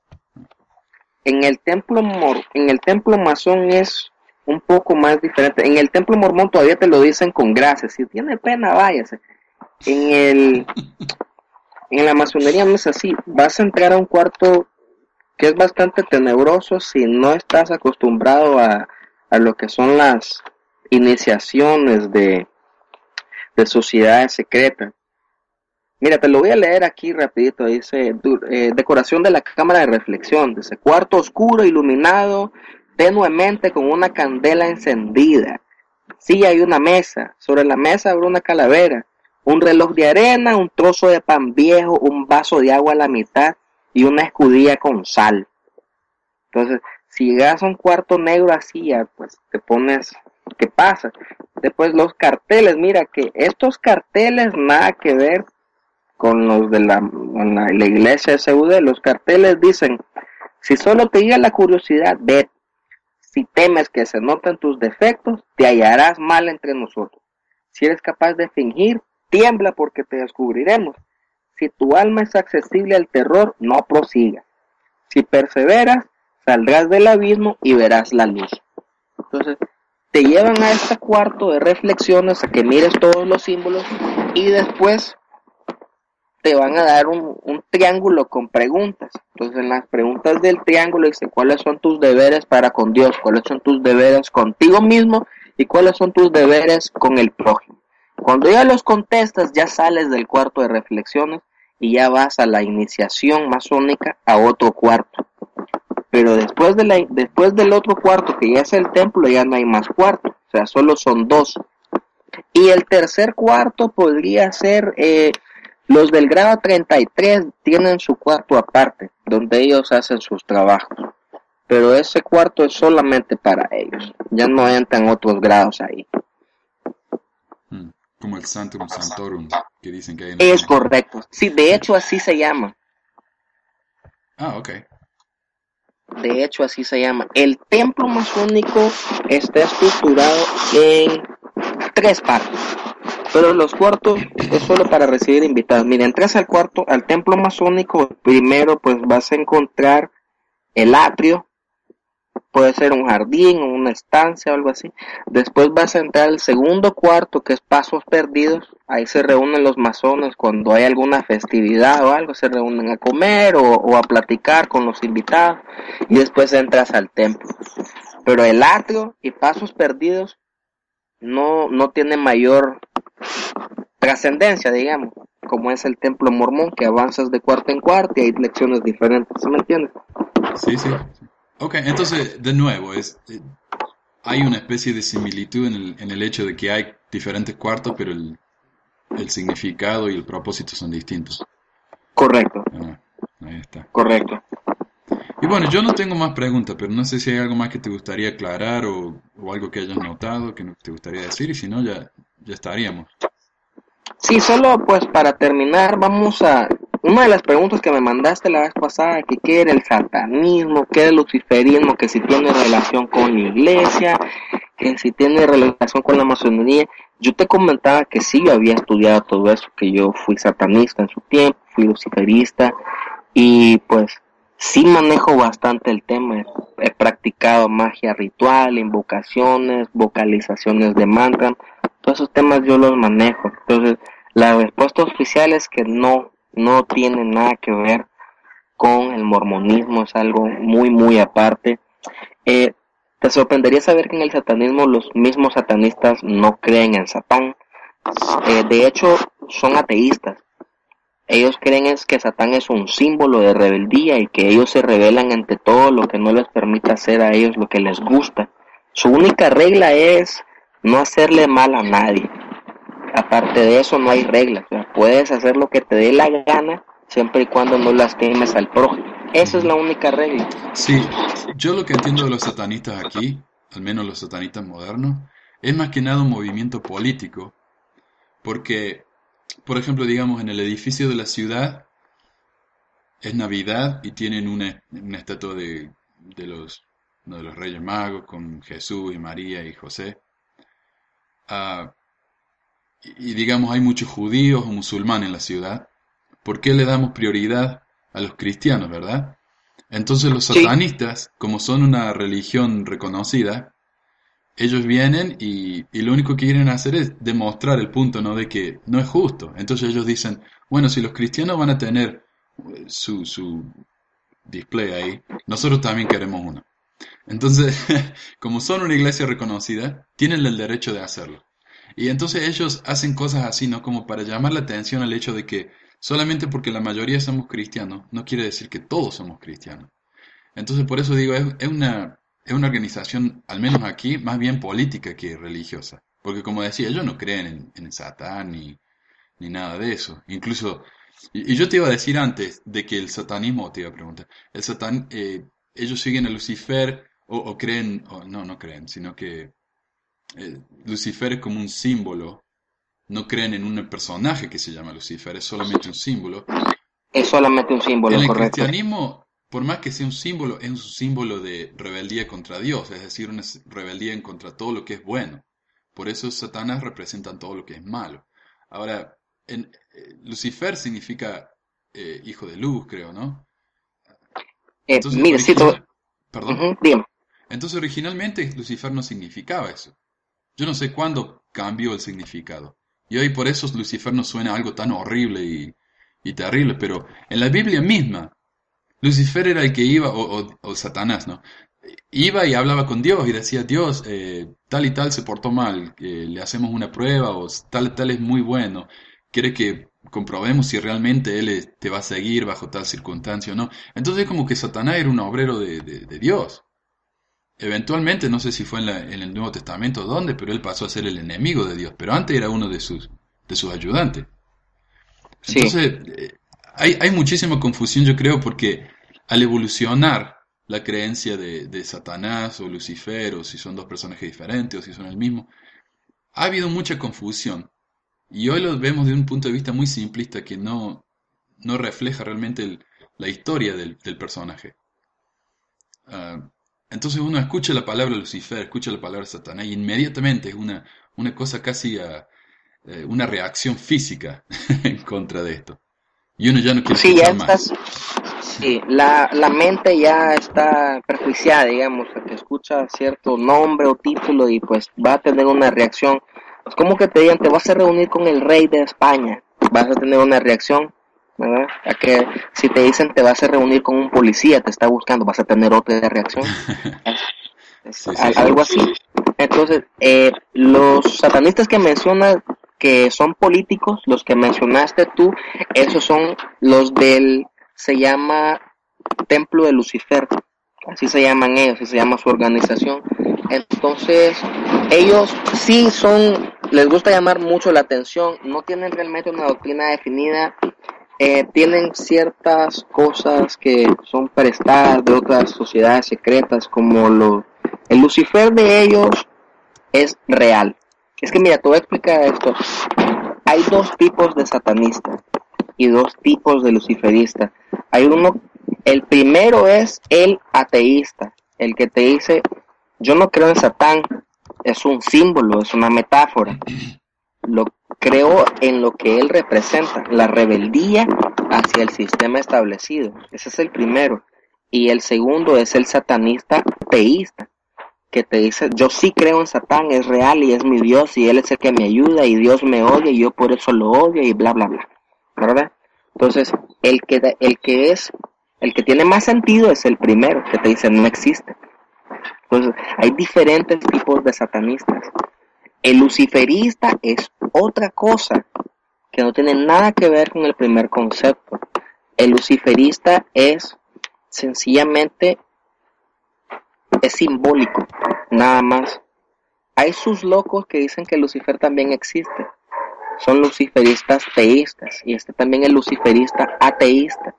en el templo mor en el templo masón es un poco más diferente. En el templo mormón todavía te lo dicen con gracia. Si tiene pena, váyase. En el en la masonería no es así. Vas a entrar a un cuarto que es bastante tenebroso si no estás acostumbrado a, a lo que son las iniciaciones de, de sociedades secretas. Mira, te lo voy a leer aquí rapidito. Dice, eh, decoración de la cámara de reflexión. Dice, cuarto oscuro, iluminado tenuemente con una candela encendida. Sí, hay una mesa. Sobre la mesa habrá una calavera. Un reloj de arena, un trozo de pan viejo, un vaso de agua a la mitad y una escudilla con sal. Entonces, si llegas a un cuarto negro así, ya, pues te pones, ¿qué pasa? Después los carteles, mira que estos carteles nada que ver con los de la, con la, la iglesia SUD. Los carteles dicen, si solo te llega la curiosidad, ve. Si temes que se noten tus defectos, te hallarás mal entre nosotros. Si eres capaz de fingir, tiembla porque te descubriremos. Si tu alma es accesible al terror, no prosigas. Si perseveras, saldrás del abismo y verás la luz. Entonces, te llevan a este cuarto de reflexiones a que mires todos los símbolos y después te van a dar un, un triángulo con preguntas. Entonces, en las preguntas del triángulo dice cuáles son tus deberes para con Dios, cuáles son tus deberes contigo mismo y cuáles son tus deberes con el prójimo. Cuando ya los contestas, ya sales del cuarto de reflexiones y ya vas a la iniciación masónica a otro cuarto. Pero después, después del otro cuarto, que ya es el templo, ya no hay más cuarto. O sea, solo son dos. Y el tercer cuarto podría ser, eh, los del grado 33 tienen su cuarto aparte, donde ellos hacen sus trabajos. Pero ese cuarto es solamente para ellos. Ya no entran otros grados ahí. Como el Santum Santorum, que dicen que hay en Es el- correcto. Sí, de hecho así se llama. Ah, ok. De hecho, así se llama. El templo masónico está estructurado en tres partes. Pero los cuartos es solo para recibir invitados. Mira, entras al cuarto, al templo masónico, primero pues vas a encontrar el atrio. Puede ser un jardín o una estancia o algo así. Después vas a entrar al segundo cuarto, que es Pasos Perdidos. Ahí se reúnen los masones cuando hay alguna festividad o algo. Se reúnen a comer o, a platicar con los invitados. Y después entras al templo. Pero el atrio y Pasos Perdidos no, no mayor trascendencia, digamos. Como es el templo mormón, que avanzas de cuarto en cuarto y hay lecciones diferentes. ¿Sí me entiendes? Sí. sí. Ok, entonces, de nuevo, es, eh, hay una especie de similitud en el, en el hecho de que hay diferentes cuartos, pero el, el significado y el propósito son distintos. Correcto, Ah, ahí está. correcto. Y bueno, yo no tengo más preguntas, pero no sé si hay algo más que te gustaría aclarar o, o algo que hayas notado que te gustaría decir, y si no, ya, ya estaríamos. Sí, solo pues para terminar, vamos a... Una de las preguntas que me mandaste la vez pasada, que qué era el satanismo, qué era el luciferismo, que si tiene relación con la iglesia, que si tiene relación con la masonería. Yo te comentaba que sí, yo había estudiado todo eso, que yo fui satanista en su tiempo, fui luciferista, y pues sí manejo bastante el tema. He practicado magia ritual, invocaciones, vocalizaciones de mantra, todos esos temas yo los manejo. Entonces, la respuesta oficial es que no, no tiene nada que ver con el mormonismo, es algo muy, muy aparte. Eh, te sorprendería saber que en el satanismo los mismos satanistas no creen en Satán. Eh, de hecho, son ateístas. Ellos creen es que Satán es un símbolo de rebeldía y que ellos se rebelan ante todo lo que no les permita hacer a ellos lo que les gusta. Su única regla es no hacerle mal a nadie. Aparte de eso no hay reglas. Puedes hacer lo que te dé la gana siempre y cuando no lastimes al prójimo. Esa es la única regla. Sí, yo lo que entiendo de los satanistas aquí, al menos los satanistas modernos, es más que nada un movimiento político, porque, por ejemplo, digamos, en el edificio de la ciudad es Navidad y tienen una, una estatua de, de los, de los Reyes Magos con Jesús y María y José. Ah, y, digamos, hay muchos judíos o musulmanes en la ciudad. ¿Por qué le damos prioridad a los cristianos, verdad? Entonces los Sí. satanistas, como son una religión reconocida, ellos vienen y, y lo único que quieren hacer es demostrar el punto, ¿no? De que no es justo. Entonces ellos dicen, bueno, si los cristianos van a tener eh, su, su display ahí, nosotros también queremos uno. Entonces, como son una iglesia reconocida, tienen el derecho de hacerlo. Y entonces ellos hacen cosas así, ¿no? Como para llamar la atención al hecho de que solamente porque la mayoría somos cristianos, no quiere decir que todos somos cristianos. Entonces, por eso digo, es, una, es una organización, al menos aquí, más bien política que religiosa. Porque como decía, ellos no creen en, en Satán ni, ni nada de eso. Incluso, y, yo te iba a decir antes de que el satanismo, te iba a preguntar, el satán, eh, ellos siguen a Lucifer o, o creen, o no, no creen, sino que Lucifer es como un símbolo. No creen en un personaje que se llama Lucifer, es solamente un símbolo. Es solamente un símbolo, En el correcto. cristianismo, por más que sea un símbolo, es un símbolo de rebeldía contra Dios, es decir, una rebeldía en contra todo lo que es bueno. Por eso Satanás representan todo lo que es malo. Ahora, en, eh, Lucifer significa eh, hijo de luz, creo, ¿no? Eh, sí, Perdón. Entonces, originalmente Lucifer no significaba eso. Yo no sé cuándo cambió el significado. Y hoy por eso Lucifer nos suena algo tan horrible y, terrible, pero en la Biblia misma, Lucifer era el que iba, o, Satanás, ¿no? Iba y hablaba con Dios y decía, Dios, eh, tal y tal se portó mal, eh, le hacemos una prueba, o tal y tal es muy bueno, quiere que comprobemos si realmente Él es- te va a seguir bajo tal circunstancia o no. Entonces es como que Satanás era un obrero de Dios. Eventualmente, no sé si fue en, la- en el Nuevo Testamento o dónde, pero él pasó a ser el enemigo de Dios, pero antes era uno de sus, de sus ayudantes. Entonces, eh, hay, hay muchísima confusión, yo creo, porque al evolucionar la creencia de, de Satanás o Lucifer, o si son dos personajes diferentes, o si son el mismo, ha habido mucha confusión. Y hoy lo vemos de un punto de vista muy simplista que no, no refleja realmente el- la historia del, del personaje. Ah, entonces uno escucha la palabra Lucifer, escucha la palabra Satanás y inmediatamente es una, una cosa casi a, eh, una reacción física en contra de esto. Y uno ya no quiere Sí, ya más. estás. Sí, la, la mente ya está perjuiciada, digamos, que escucha cierto nombre o título y pues va a tener una reacción. Es como que te digan, te vas a reunir con el rey de España, vas a tener una reacción, ¿verdad? A que si te dicen te vas a reunir con un policía, te está buscando, vas a tener otra reacción. Sí, sí, sí. Algo así. Entonces, eh, los satanistas que mencionas que son políticos, los que mencionaste tú, esos son los del, se llama Templo de Lucifer, así se llaman ellos, así se llama su organización. Entonces, ellos sí son, les gusta llamar mucho la atención, no tienen realmente una doctrina definida, eh, tienen ciertas cosas que son prestadas de otras sociedades secretas, como lo, el Lucifer de ellos es real. Es que mira, te voy a explicar esto. Hay dos tipos de satanistas y dos tipos de luciferistas. Hay uno, el primero es el ateísta, el que te dice, yo no creo en Satán, es un símbolo, es una metáfora. Lo creo en lo que él representa, la rebeldía hacia el sistema establecido. Ese es el primero. Y el segundo es el satanista teísta, que te dice, yo sí creo en Satán, es real y es mi Dios y él es el que me ayuda y Dios me odia y yo por eso lo odio y bla, bla, bla. ¿Verdad? Entonces, el que, el que es, el que tiene más sentido es el primero, que te dice, no existe. Entonces, hay diferentes tipos de satanistas. El luciferista es otra cosa que no tiene nada que ver con el primer concepto. El luciferista es sencillamente es simbólico, nada más. Hay sus locos que dicen que Lucifer también existe. Son luciferistas teístas y este también es luciferista ateísta.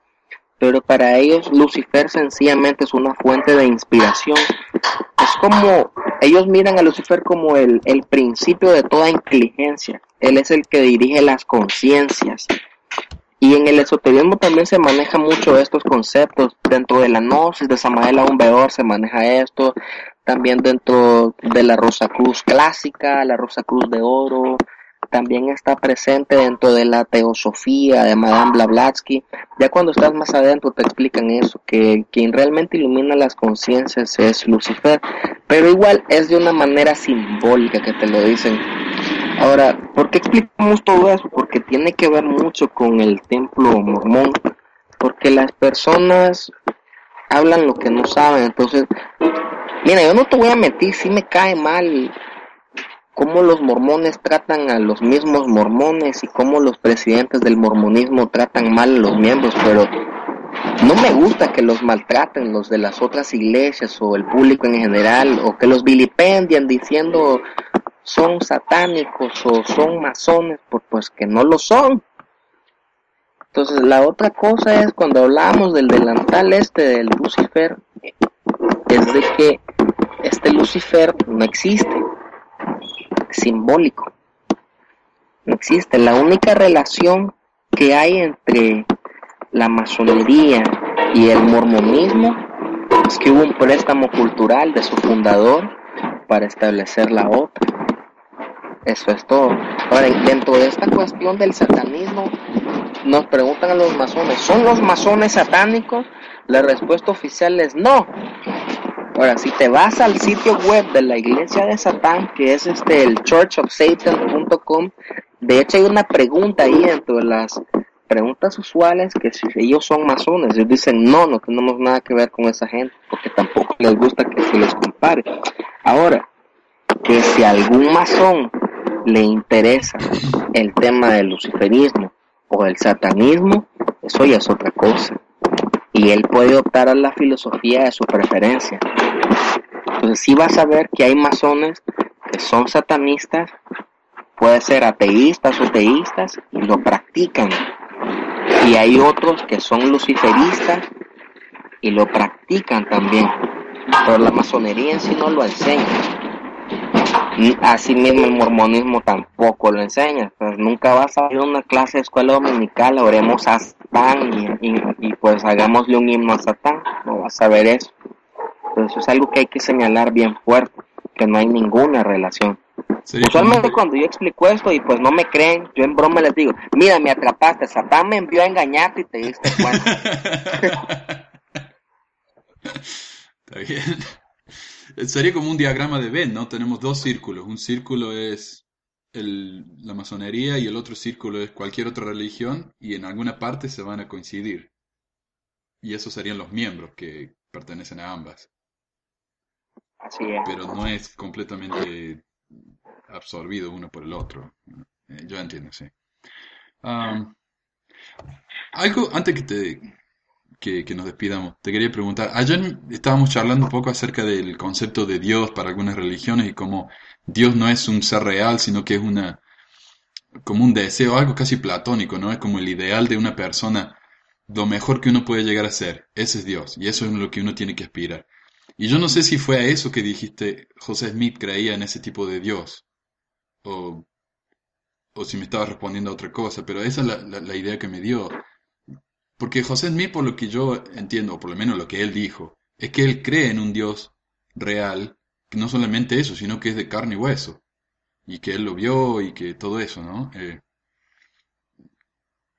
Pero para ellos Lucifer sencillamente es una fuente de inspiración. Es como, ellos miran a Lucifer como el, el principio de toda inteligencia. Él es el que dirige las conciencias. Y en el esoterismo también se maneja mucho estos conceptos. Dentro de la gnosis de Samael Aumbeor se maneja esto. También dentro de la Rosa Cruz clásica, la Rosa Cruz de Oro. También está presente dentro de la teosofía de Madame Blavatsky. Ya cuando estás más adentro te explican eso, que quien realmente ilumina las conciencias es Lucifer. Pero igual es de una manera simbólica que te lo dicen. Ahora, ¿por qué explicamos todo eso? Porque tiene que ver mucho con el templo mormón, porque las personas hablan lo que no saben, entonces, mira, yo no te voy a mentir, sí me cae mal cómo los mormones tratan a los mismos mormones y cómo los presidentes del mormonismo tratan mal a los miembros, pero no me gusta que los maltraten los de las otras iglesias o el público en general, o que los vilipendian diciendo son satánicos o son masones, pues, pues que no lo son. Entonces la otra cosa es cuando hablamos del delantal este del Lucifer, es de que este Lucifer no existe, simbólico, no existe. La única relación que hay entre la masonería y el mormonismo es que hubo un préstamo cultural de su fundador para establecer la otra. Eso es todo. Ahora, dentro de esta cuestión del satanismo, nos preguntan a los masones, ¿son los masones satánicos? La respuesta oficial es no. Ahora, si te vas al sitio web de la iglesia de Satán, que es este el churchofsatan.com, de hecho hay una pregunta ahí dentro de las preguntas usuales que si ellos son masones, ellos dicen no, no tenemos nada que ver con esa gente, porque tampoco les gusta que se les compare. Ahora, que si algún masón le interesa el tema del luciferismo o el satanismo, eso ya es otra cosa. Y él puede optar a la filosofía de su preferencia. Entonces sí vas a ver que hay masones que son satanistas, puede ser ateístas o teístas, y lo practican. Y hay otros que son luciferistas y lo practican también. Pero la masonería en sí no lo enseña. Asimismo el mormonismo tampoco lo enseña. Pues nunca vas a ir a una clase de escuela dominical, oremos a Satán y, y, pues hagámosle un himno a Satán. No vas a ver eso. Entonces eso es algo que hay que señalar bien fuerte, que no hay ninguna relación. Usualmente cuando yo explico esto y pues no me creen, yo en broma les digo, mira, me atrapaste, Satán me envió a engañarte y te diste cuenta. Está bien. Sería como un diagrama de Venn, ¿no? Tenemos dos círculos. Un círculo es el, la masonería y el otro círculo es cualquier otra religión y en alguna parte se van a coincidir. Y esos serían los miembros que pertenecen a ambas. Así es. Pero no es completamente absorbido uno por el otro. Eh, yo entiendo, sí. Um, algo, antes que te que, que nos despidamos, te quería preguntar, ayer estábamos charlando un poco acerca del concepto de Dios para algunas religiones y cómo Dios no es un ser real, sino que es una como un deseo, algo casi platónico, ¿no? Es como el ideal de una persona, lo mejor que uno puede llegar a ser, ese es Dios, y eso es lo que uno tiene que aspirar. Y yo no sé si fue a eso que dijiste, José Smith creía en ese tipo de Dios, o, o si me estaba respondiendo a otra cosa, pero esa es la, la, la idea que me dio. Porque José Smith, por lo que yo entiendo, o por lo menos lo que él dijo, es que él cree en un Dios real, que no solamente eso, sino que es de carne y hueso, y que él lo vio y que todo eso, ¿no? Eh,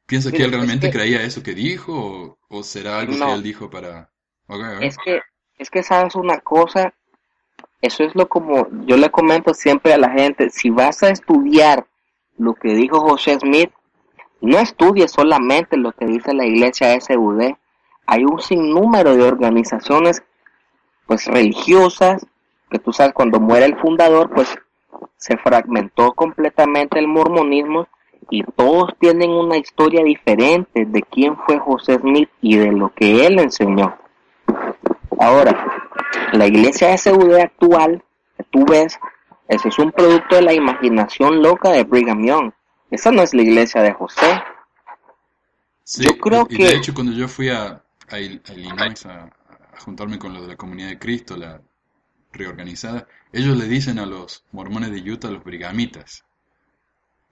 ¿Piensa que él es realmente que- creía eso que dijo, o, o será algo No. que él dijo para... Ok, ok. Es que, es que sabes una cosa, eso es lo como yo le comento siempre a la gente, si vas a estudiar lo que dijo José Smith, no estudies solamente lo que dice la iglesia SUD, hay un sinnúmero de organizaciones pues religiosas, que tú sabes, cuando muere el fundador, pues se fragmentó completamente el mormonismo y todos tienen una historia diferente de quién fue José Smith y de lo que él enseñó. Ahora, la iglesia SUD actual, tú ves, es un producto de la imaginación loca de Brigham Young. Esa no es la iglesia de José. Sí, yo creo y, que- de hecho cuando yo fui a, a Il- a Illinois a, a juntarme con los de la comunidad de Cristo, la reorganizada, ellos le dicen a los mormones de Utah los brigamitas.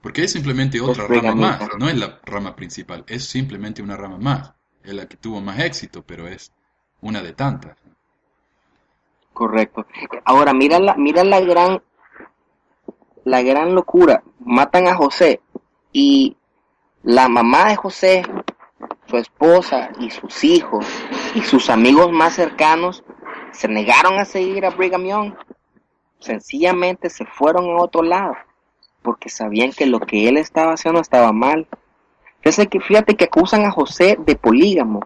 Porque es simplemente Los otra rama más, no es la rama principal, es simplemente una rama más. Es la que tuvo más éxito, pero es una de tantas. Correcto. Ahora, mira la, mira la gran, la gran locura. Matan a José y la mamá de José, su esposa y sus hijos y sus amigos más cercanos se negaron a seguir a Brigham Young. Sencillamente se fueron a otro lado porque sabían que lo que él estaba haciendo estaba mal. Fíjate que, fíjate que acusan a José de polígamo.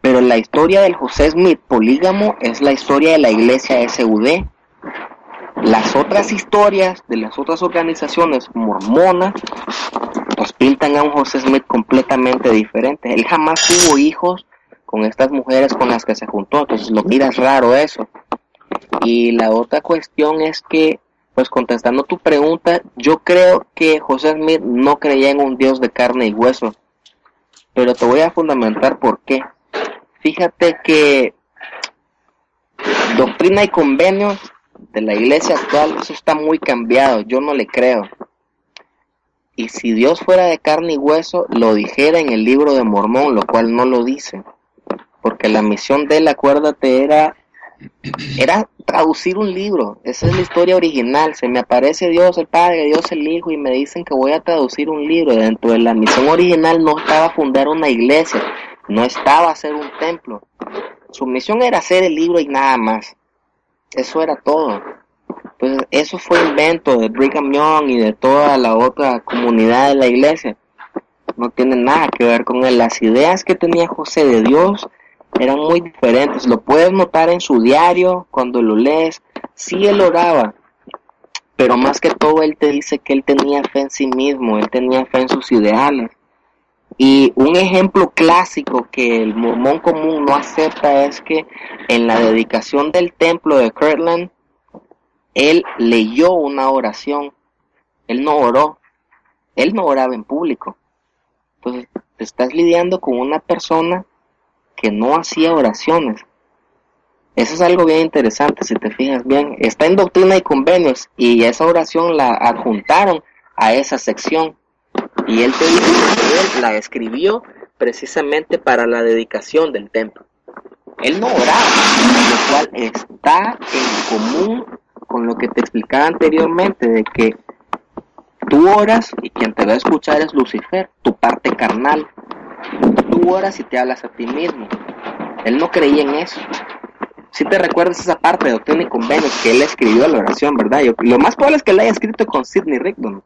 Pero la historia del José Smith polígamo es la historia de la iglesia SUD. Las otras historias de las otras organizaciones mormonas pues pintan a un José Smith completamente diferente. Él jamás tuvo hijos con estas mujeres con las que se juntó, entonces lo miras raro eso. Y la otra cuestión es que, pues contestando tu pregunta, yo creo que José Smith no creía en un Dios de carne y hueso. Pero te voy a fundamentar por qué. Fíjate que doctrina y convenios de la iglesia actual, eso está muy cambiado, yo no le creo. Y si Dios fuera de carne y hueso, lo dijera en el libro de Mormón, lo cual no lo dice. Porque la misión de él, acuérdate, era, era traducir un libro. Esa es la historia original. Se me aparece Dios el Padre, Dios el Hijo, y me dicen que voy a traducir un libro. Dentro de la misión original no estaba fundar una iglesia, no estaba hacer un templo. Su misión era hacer el libro y nada más. Eso era todo. Pues eso fue invento de Brigham Young y de toda la otra comunidad de la iglesia. No tiene nada que ver con él. Las ideas que tenía José de Dios eran muy diferentes. Lo puedes notar en su diario cuando lo lees. Sí, él oraba, pero más que todo él te dice que él tenía fe en sí mismo, él tenía fe en sus ideales. Y un ejemplo clásico que el mormón común no acepta es que en la dedicación del templo de Kirtland, él leyó una oración, él no oró, él no oraba en público. Entonces, te estás lidiando con una persona que no hacía oraciones. Eso es algo bien interesante, si te fijas bien. Está en Doctrina y Convenios y esa oración la adjuntaron a esa sección. Y él te dice que él la escribió precisamente para la dedicación del templo. Él no oraba, lo cual está en común con lo que te explicaba anteriormente, de que tú oras y quien te va a escuchar es Lucifer, tu parte carnal. Tú oras y te hablas a ti mismo. Él no creía en eso. Si te recuerdas esa parte de Doctrina y que él escribió la oración, ¿verdad? Lo más probable es que la haya escrito con Sidney Rigdon.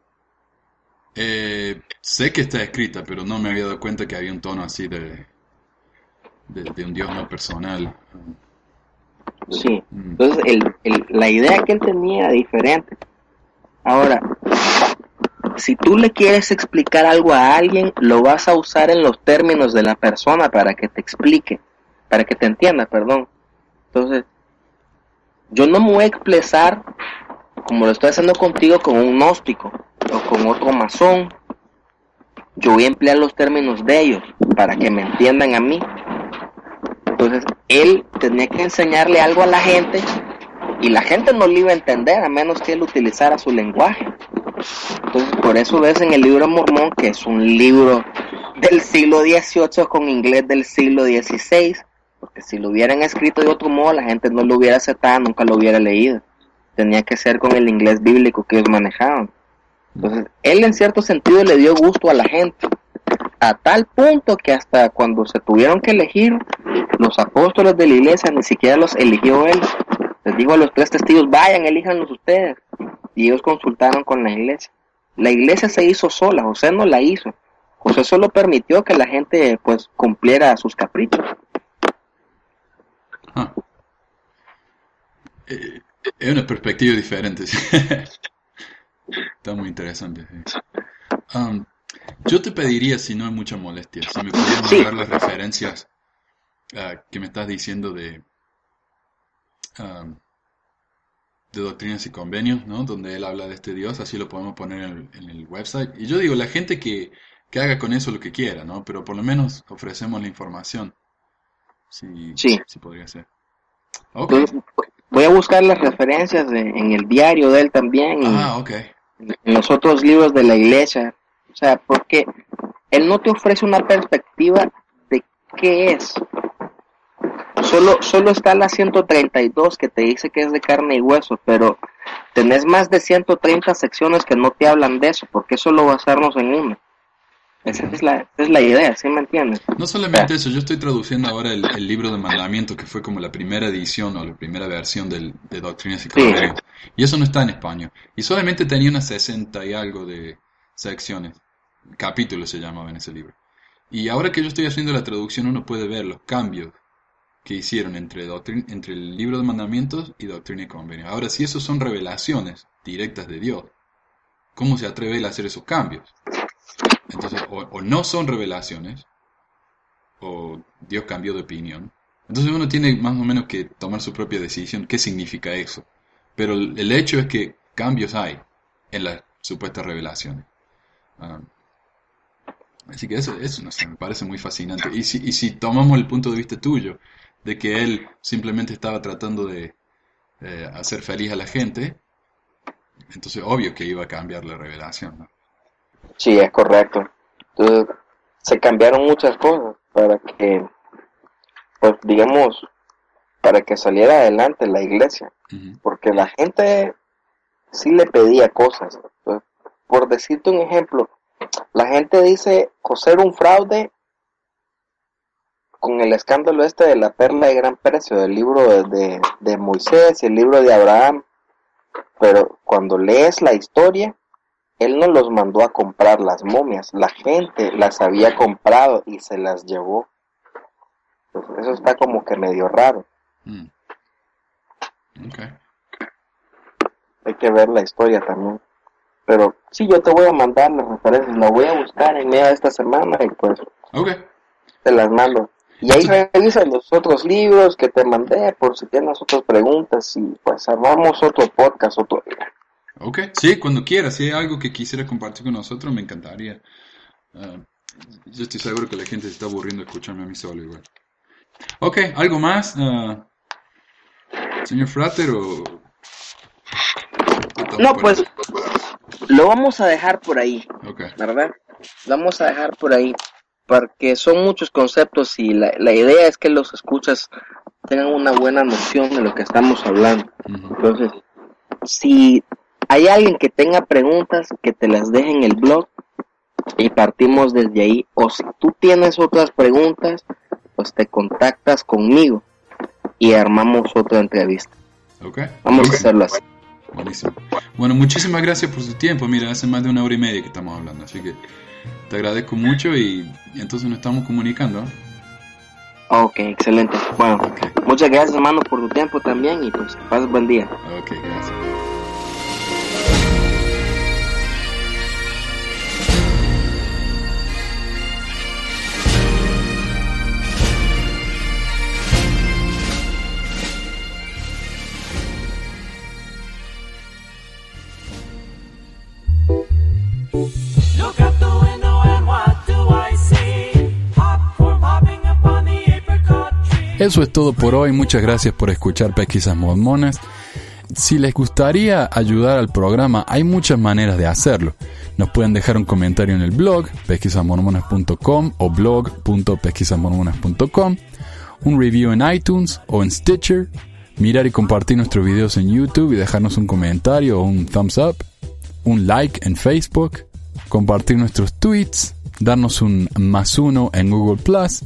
Eh, sé que está escrita, pero no me había dado cuenta que había un tono así de, de, de un Dios no personal. Sí. Mm. Entonces, el, el- la idea que él tenía era diferente. Ahora, si tú le quieres explicar algo a alguien, lo vas a usar en los términos de la persona para que te explique, para que te entienda, perdón. Entonces, yo no me voy a expresar como lo estoy haciendo contigo con un gnóstico o con otro masón. Yo voy a emplear los términos de ellos para que me entiendan a mí. Entonces, él tenía que enseñarle algo a la gente y la gente no lo iba a entender a menos que él utilizara su lenguaje. Entonces, por eso ves en el libro Mormón que es un libro del siglo XVIII con inglés del siglo XVI, porque si lo hubieran escrito de otro modo, la gente no lo hubiera aceptado, nunca lo hubiera leído. Tenía que ser con el inglés bíblico que ellos manejaban. Entonces, él en cierto sentido le dio gusto a la gente, a tal punto que hasta cuando se tuvieron que elegir, los apóstoles de la iglesia ni siquiera los eligió él. Les dijo a los tres testigos, vayan, elíjanlos ustedes. Y ellos consultaron con la iglesia. La iglesia se hizo sola, José no la hizo. José solo permitió que la gente pues cumpliera sus caprichos. Ah. Eh, es una perspectiva diferente. Está muy interesante. sí. Um, yo te pediría, si no hay mucha molestia, si me pudieras Sí. mandar las referencias ah, que me estás diciendo de, um, de doctrinas y convenios, ¿no? Donde él habla de este Dios, así lo podemos poner en el, en el website. Y yo digo, la gente que, que haga con eso lo que quiera, ¿no? Pero por lo menos ofrecemos la información. Sí, Sí. sí podría ser. Ok. Voy a buscar las referencias de- en el diario de él también y Ah, ok. en los otros libros de la iglesia. O sea, porque él no te ofrece una perspectiva de qué es. Solo, solo está la 132 que te dice que es de carne y hueso, pero tenés más de 130 secciones que no te hablan de eso, porque solo basarnos en una. Esa es la, esa es la idea, ¿sí me entiendes? No solamente eso, yo estoy traduciendo ahora el, el libro de mandamientos, que fue como la primera edición o la primera versión del, de Doctrinas y. Y eso no está en español. Y solamente tenía unas 60 y algo de secciones. Capítulos se llamaba en ese libro. Y ahora que yo estoy haciendo la traducción, uno puede ver los cambios que hicieron entre, doctrin- entre el libro de mandamientos y Doctrina y Convenios. Ahora, si esos son revelaciones directas de Dios, ¿cómo se atreve él a hacer esos cambios? Entonces, o, no son revelaciones, o Dios cambió de opinión. Entonces uno tiene más o menos que tomar su propia decisión, qué significa eso. Pero el hecho es que cambios hay en las supuestas revelaciones. Ah, así que eso, eso me parece muy fascinante. Y si, y si tomamos el punto de vista tuyo, de que él simplemente estaba tratando de eh, hacer feliz a la gente, entonces obvio que iba a cambiar la revelación. ¿no? Sí, es correcto. Entonces, se cambiaron muchas cosas para que, pues digamos, para que saliera adelante la iglesia. Porque la gente sí le pedía cosas. Entonces, por decirte un ejemplo, la gente dice José era un fraude con el escándalo este de la perla de gran precio, del libro de, de, de Moisés y el libro de Abraham. Pero cuando lees la historia, él no los mandó a comprar las momias, la gente las había comprado y se las llevó. Entonces, eso está como que medio raro. Mm. Ok. Hay que ver la historia también. Pero sí, yo te voy a mandar las referencias, la voy a buscar en medio de esta semana y pues te las mando. Y ahí revisa los otros libros que te mandé por si tienes otras preguntas y pues armamos otro podcast otro día. Ok, sí, cuando quieras. Si hay algo que quisiera compartir con nosotros, me encantaría. Ah, yo estoy seguro que la gente se está aburriendo de escucharme a mí solo igual. Ok, ¿algo más? ah, señor Frater o... No, pues lo vamos a dejar por ahí, Ok, ¿verdad? Lo vamos a dejar por ahí porque son muchos conceptos y la, la idea es que los escuchas tengan una buena noción de lo que estamos hablando. ujú, Entonces, si hay alguien que tenga preguntas, que te las deje en el blog y partimos desde ahí. O si tú tienes otras preguntas, pues te contactas conmigo y armamos otra entrevista. ok. Vamos a hacerlo así. Buenísimo. Bueno, muchísimas gracias por su tiempo. Mira, hace más de una hora y media que estamos hablando, así que te agradezco mucho y, y entonces nos estamos comunicando. Ok, excelente. Bueno, muchas gracias hermano por tu tiempo también y pues que pases buen día. ok, gracias. Eso es todo por hoy. Muchas gracias por escuchar Pesquisas Mormonas. Si les gustaría ayudar al programa, hay muchas maneras de hacerlo. Nos pueden dejar un comentario en el blog pesquisasmormonas.com o blog.pesquisasmormonas.com, un review en iTunes o en Stitcher, mirar y compartir nuestros videos en YouTube y dejarnos un comentario o un thumbs up, un like en Facebook, compartir nuestros tweets, darnos un más uno en Google Plus,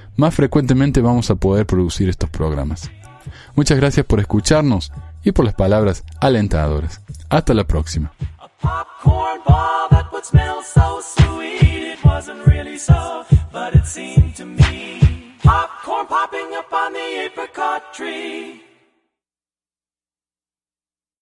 más frecuentemente vamos a poder producir estos programas. Muchas gracias por escucharnos y por las palabras alentadoras. Hasta la próxima. popcorn popping up on the apricot tree.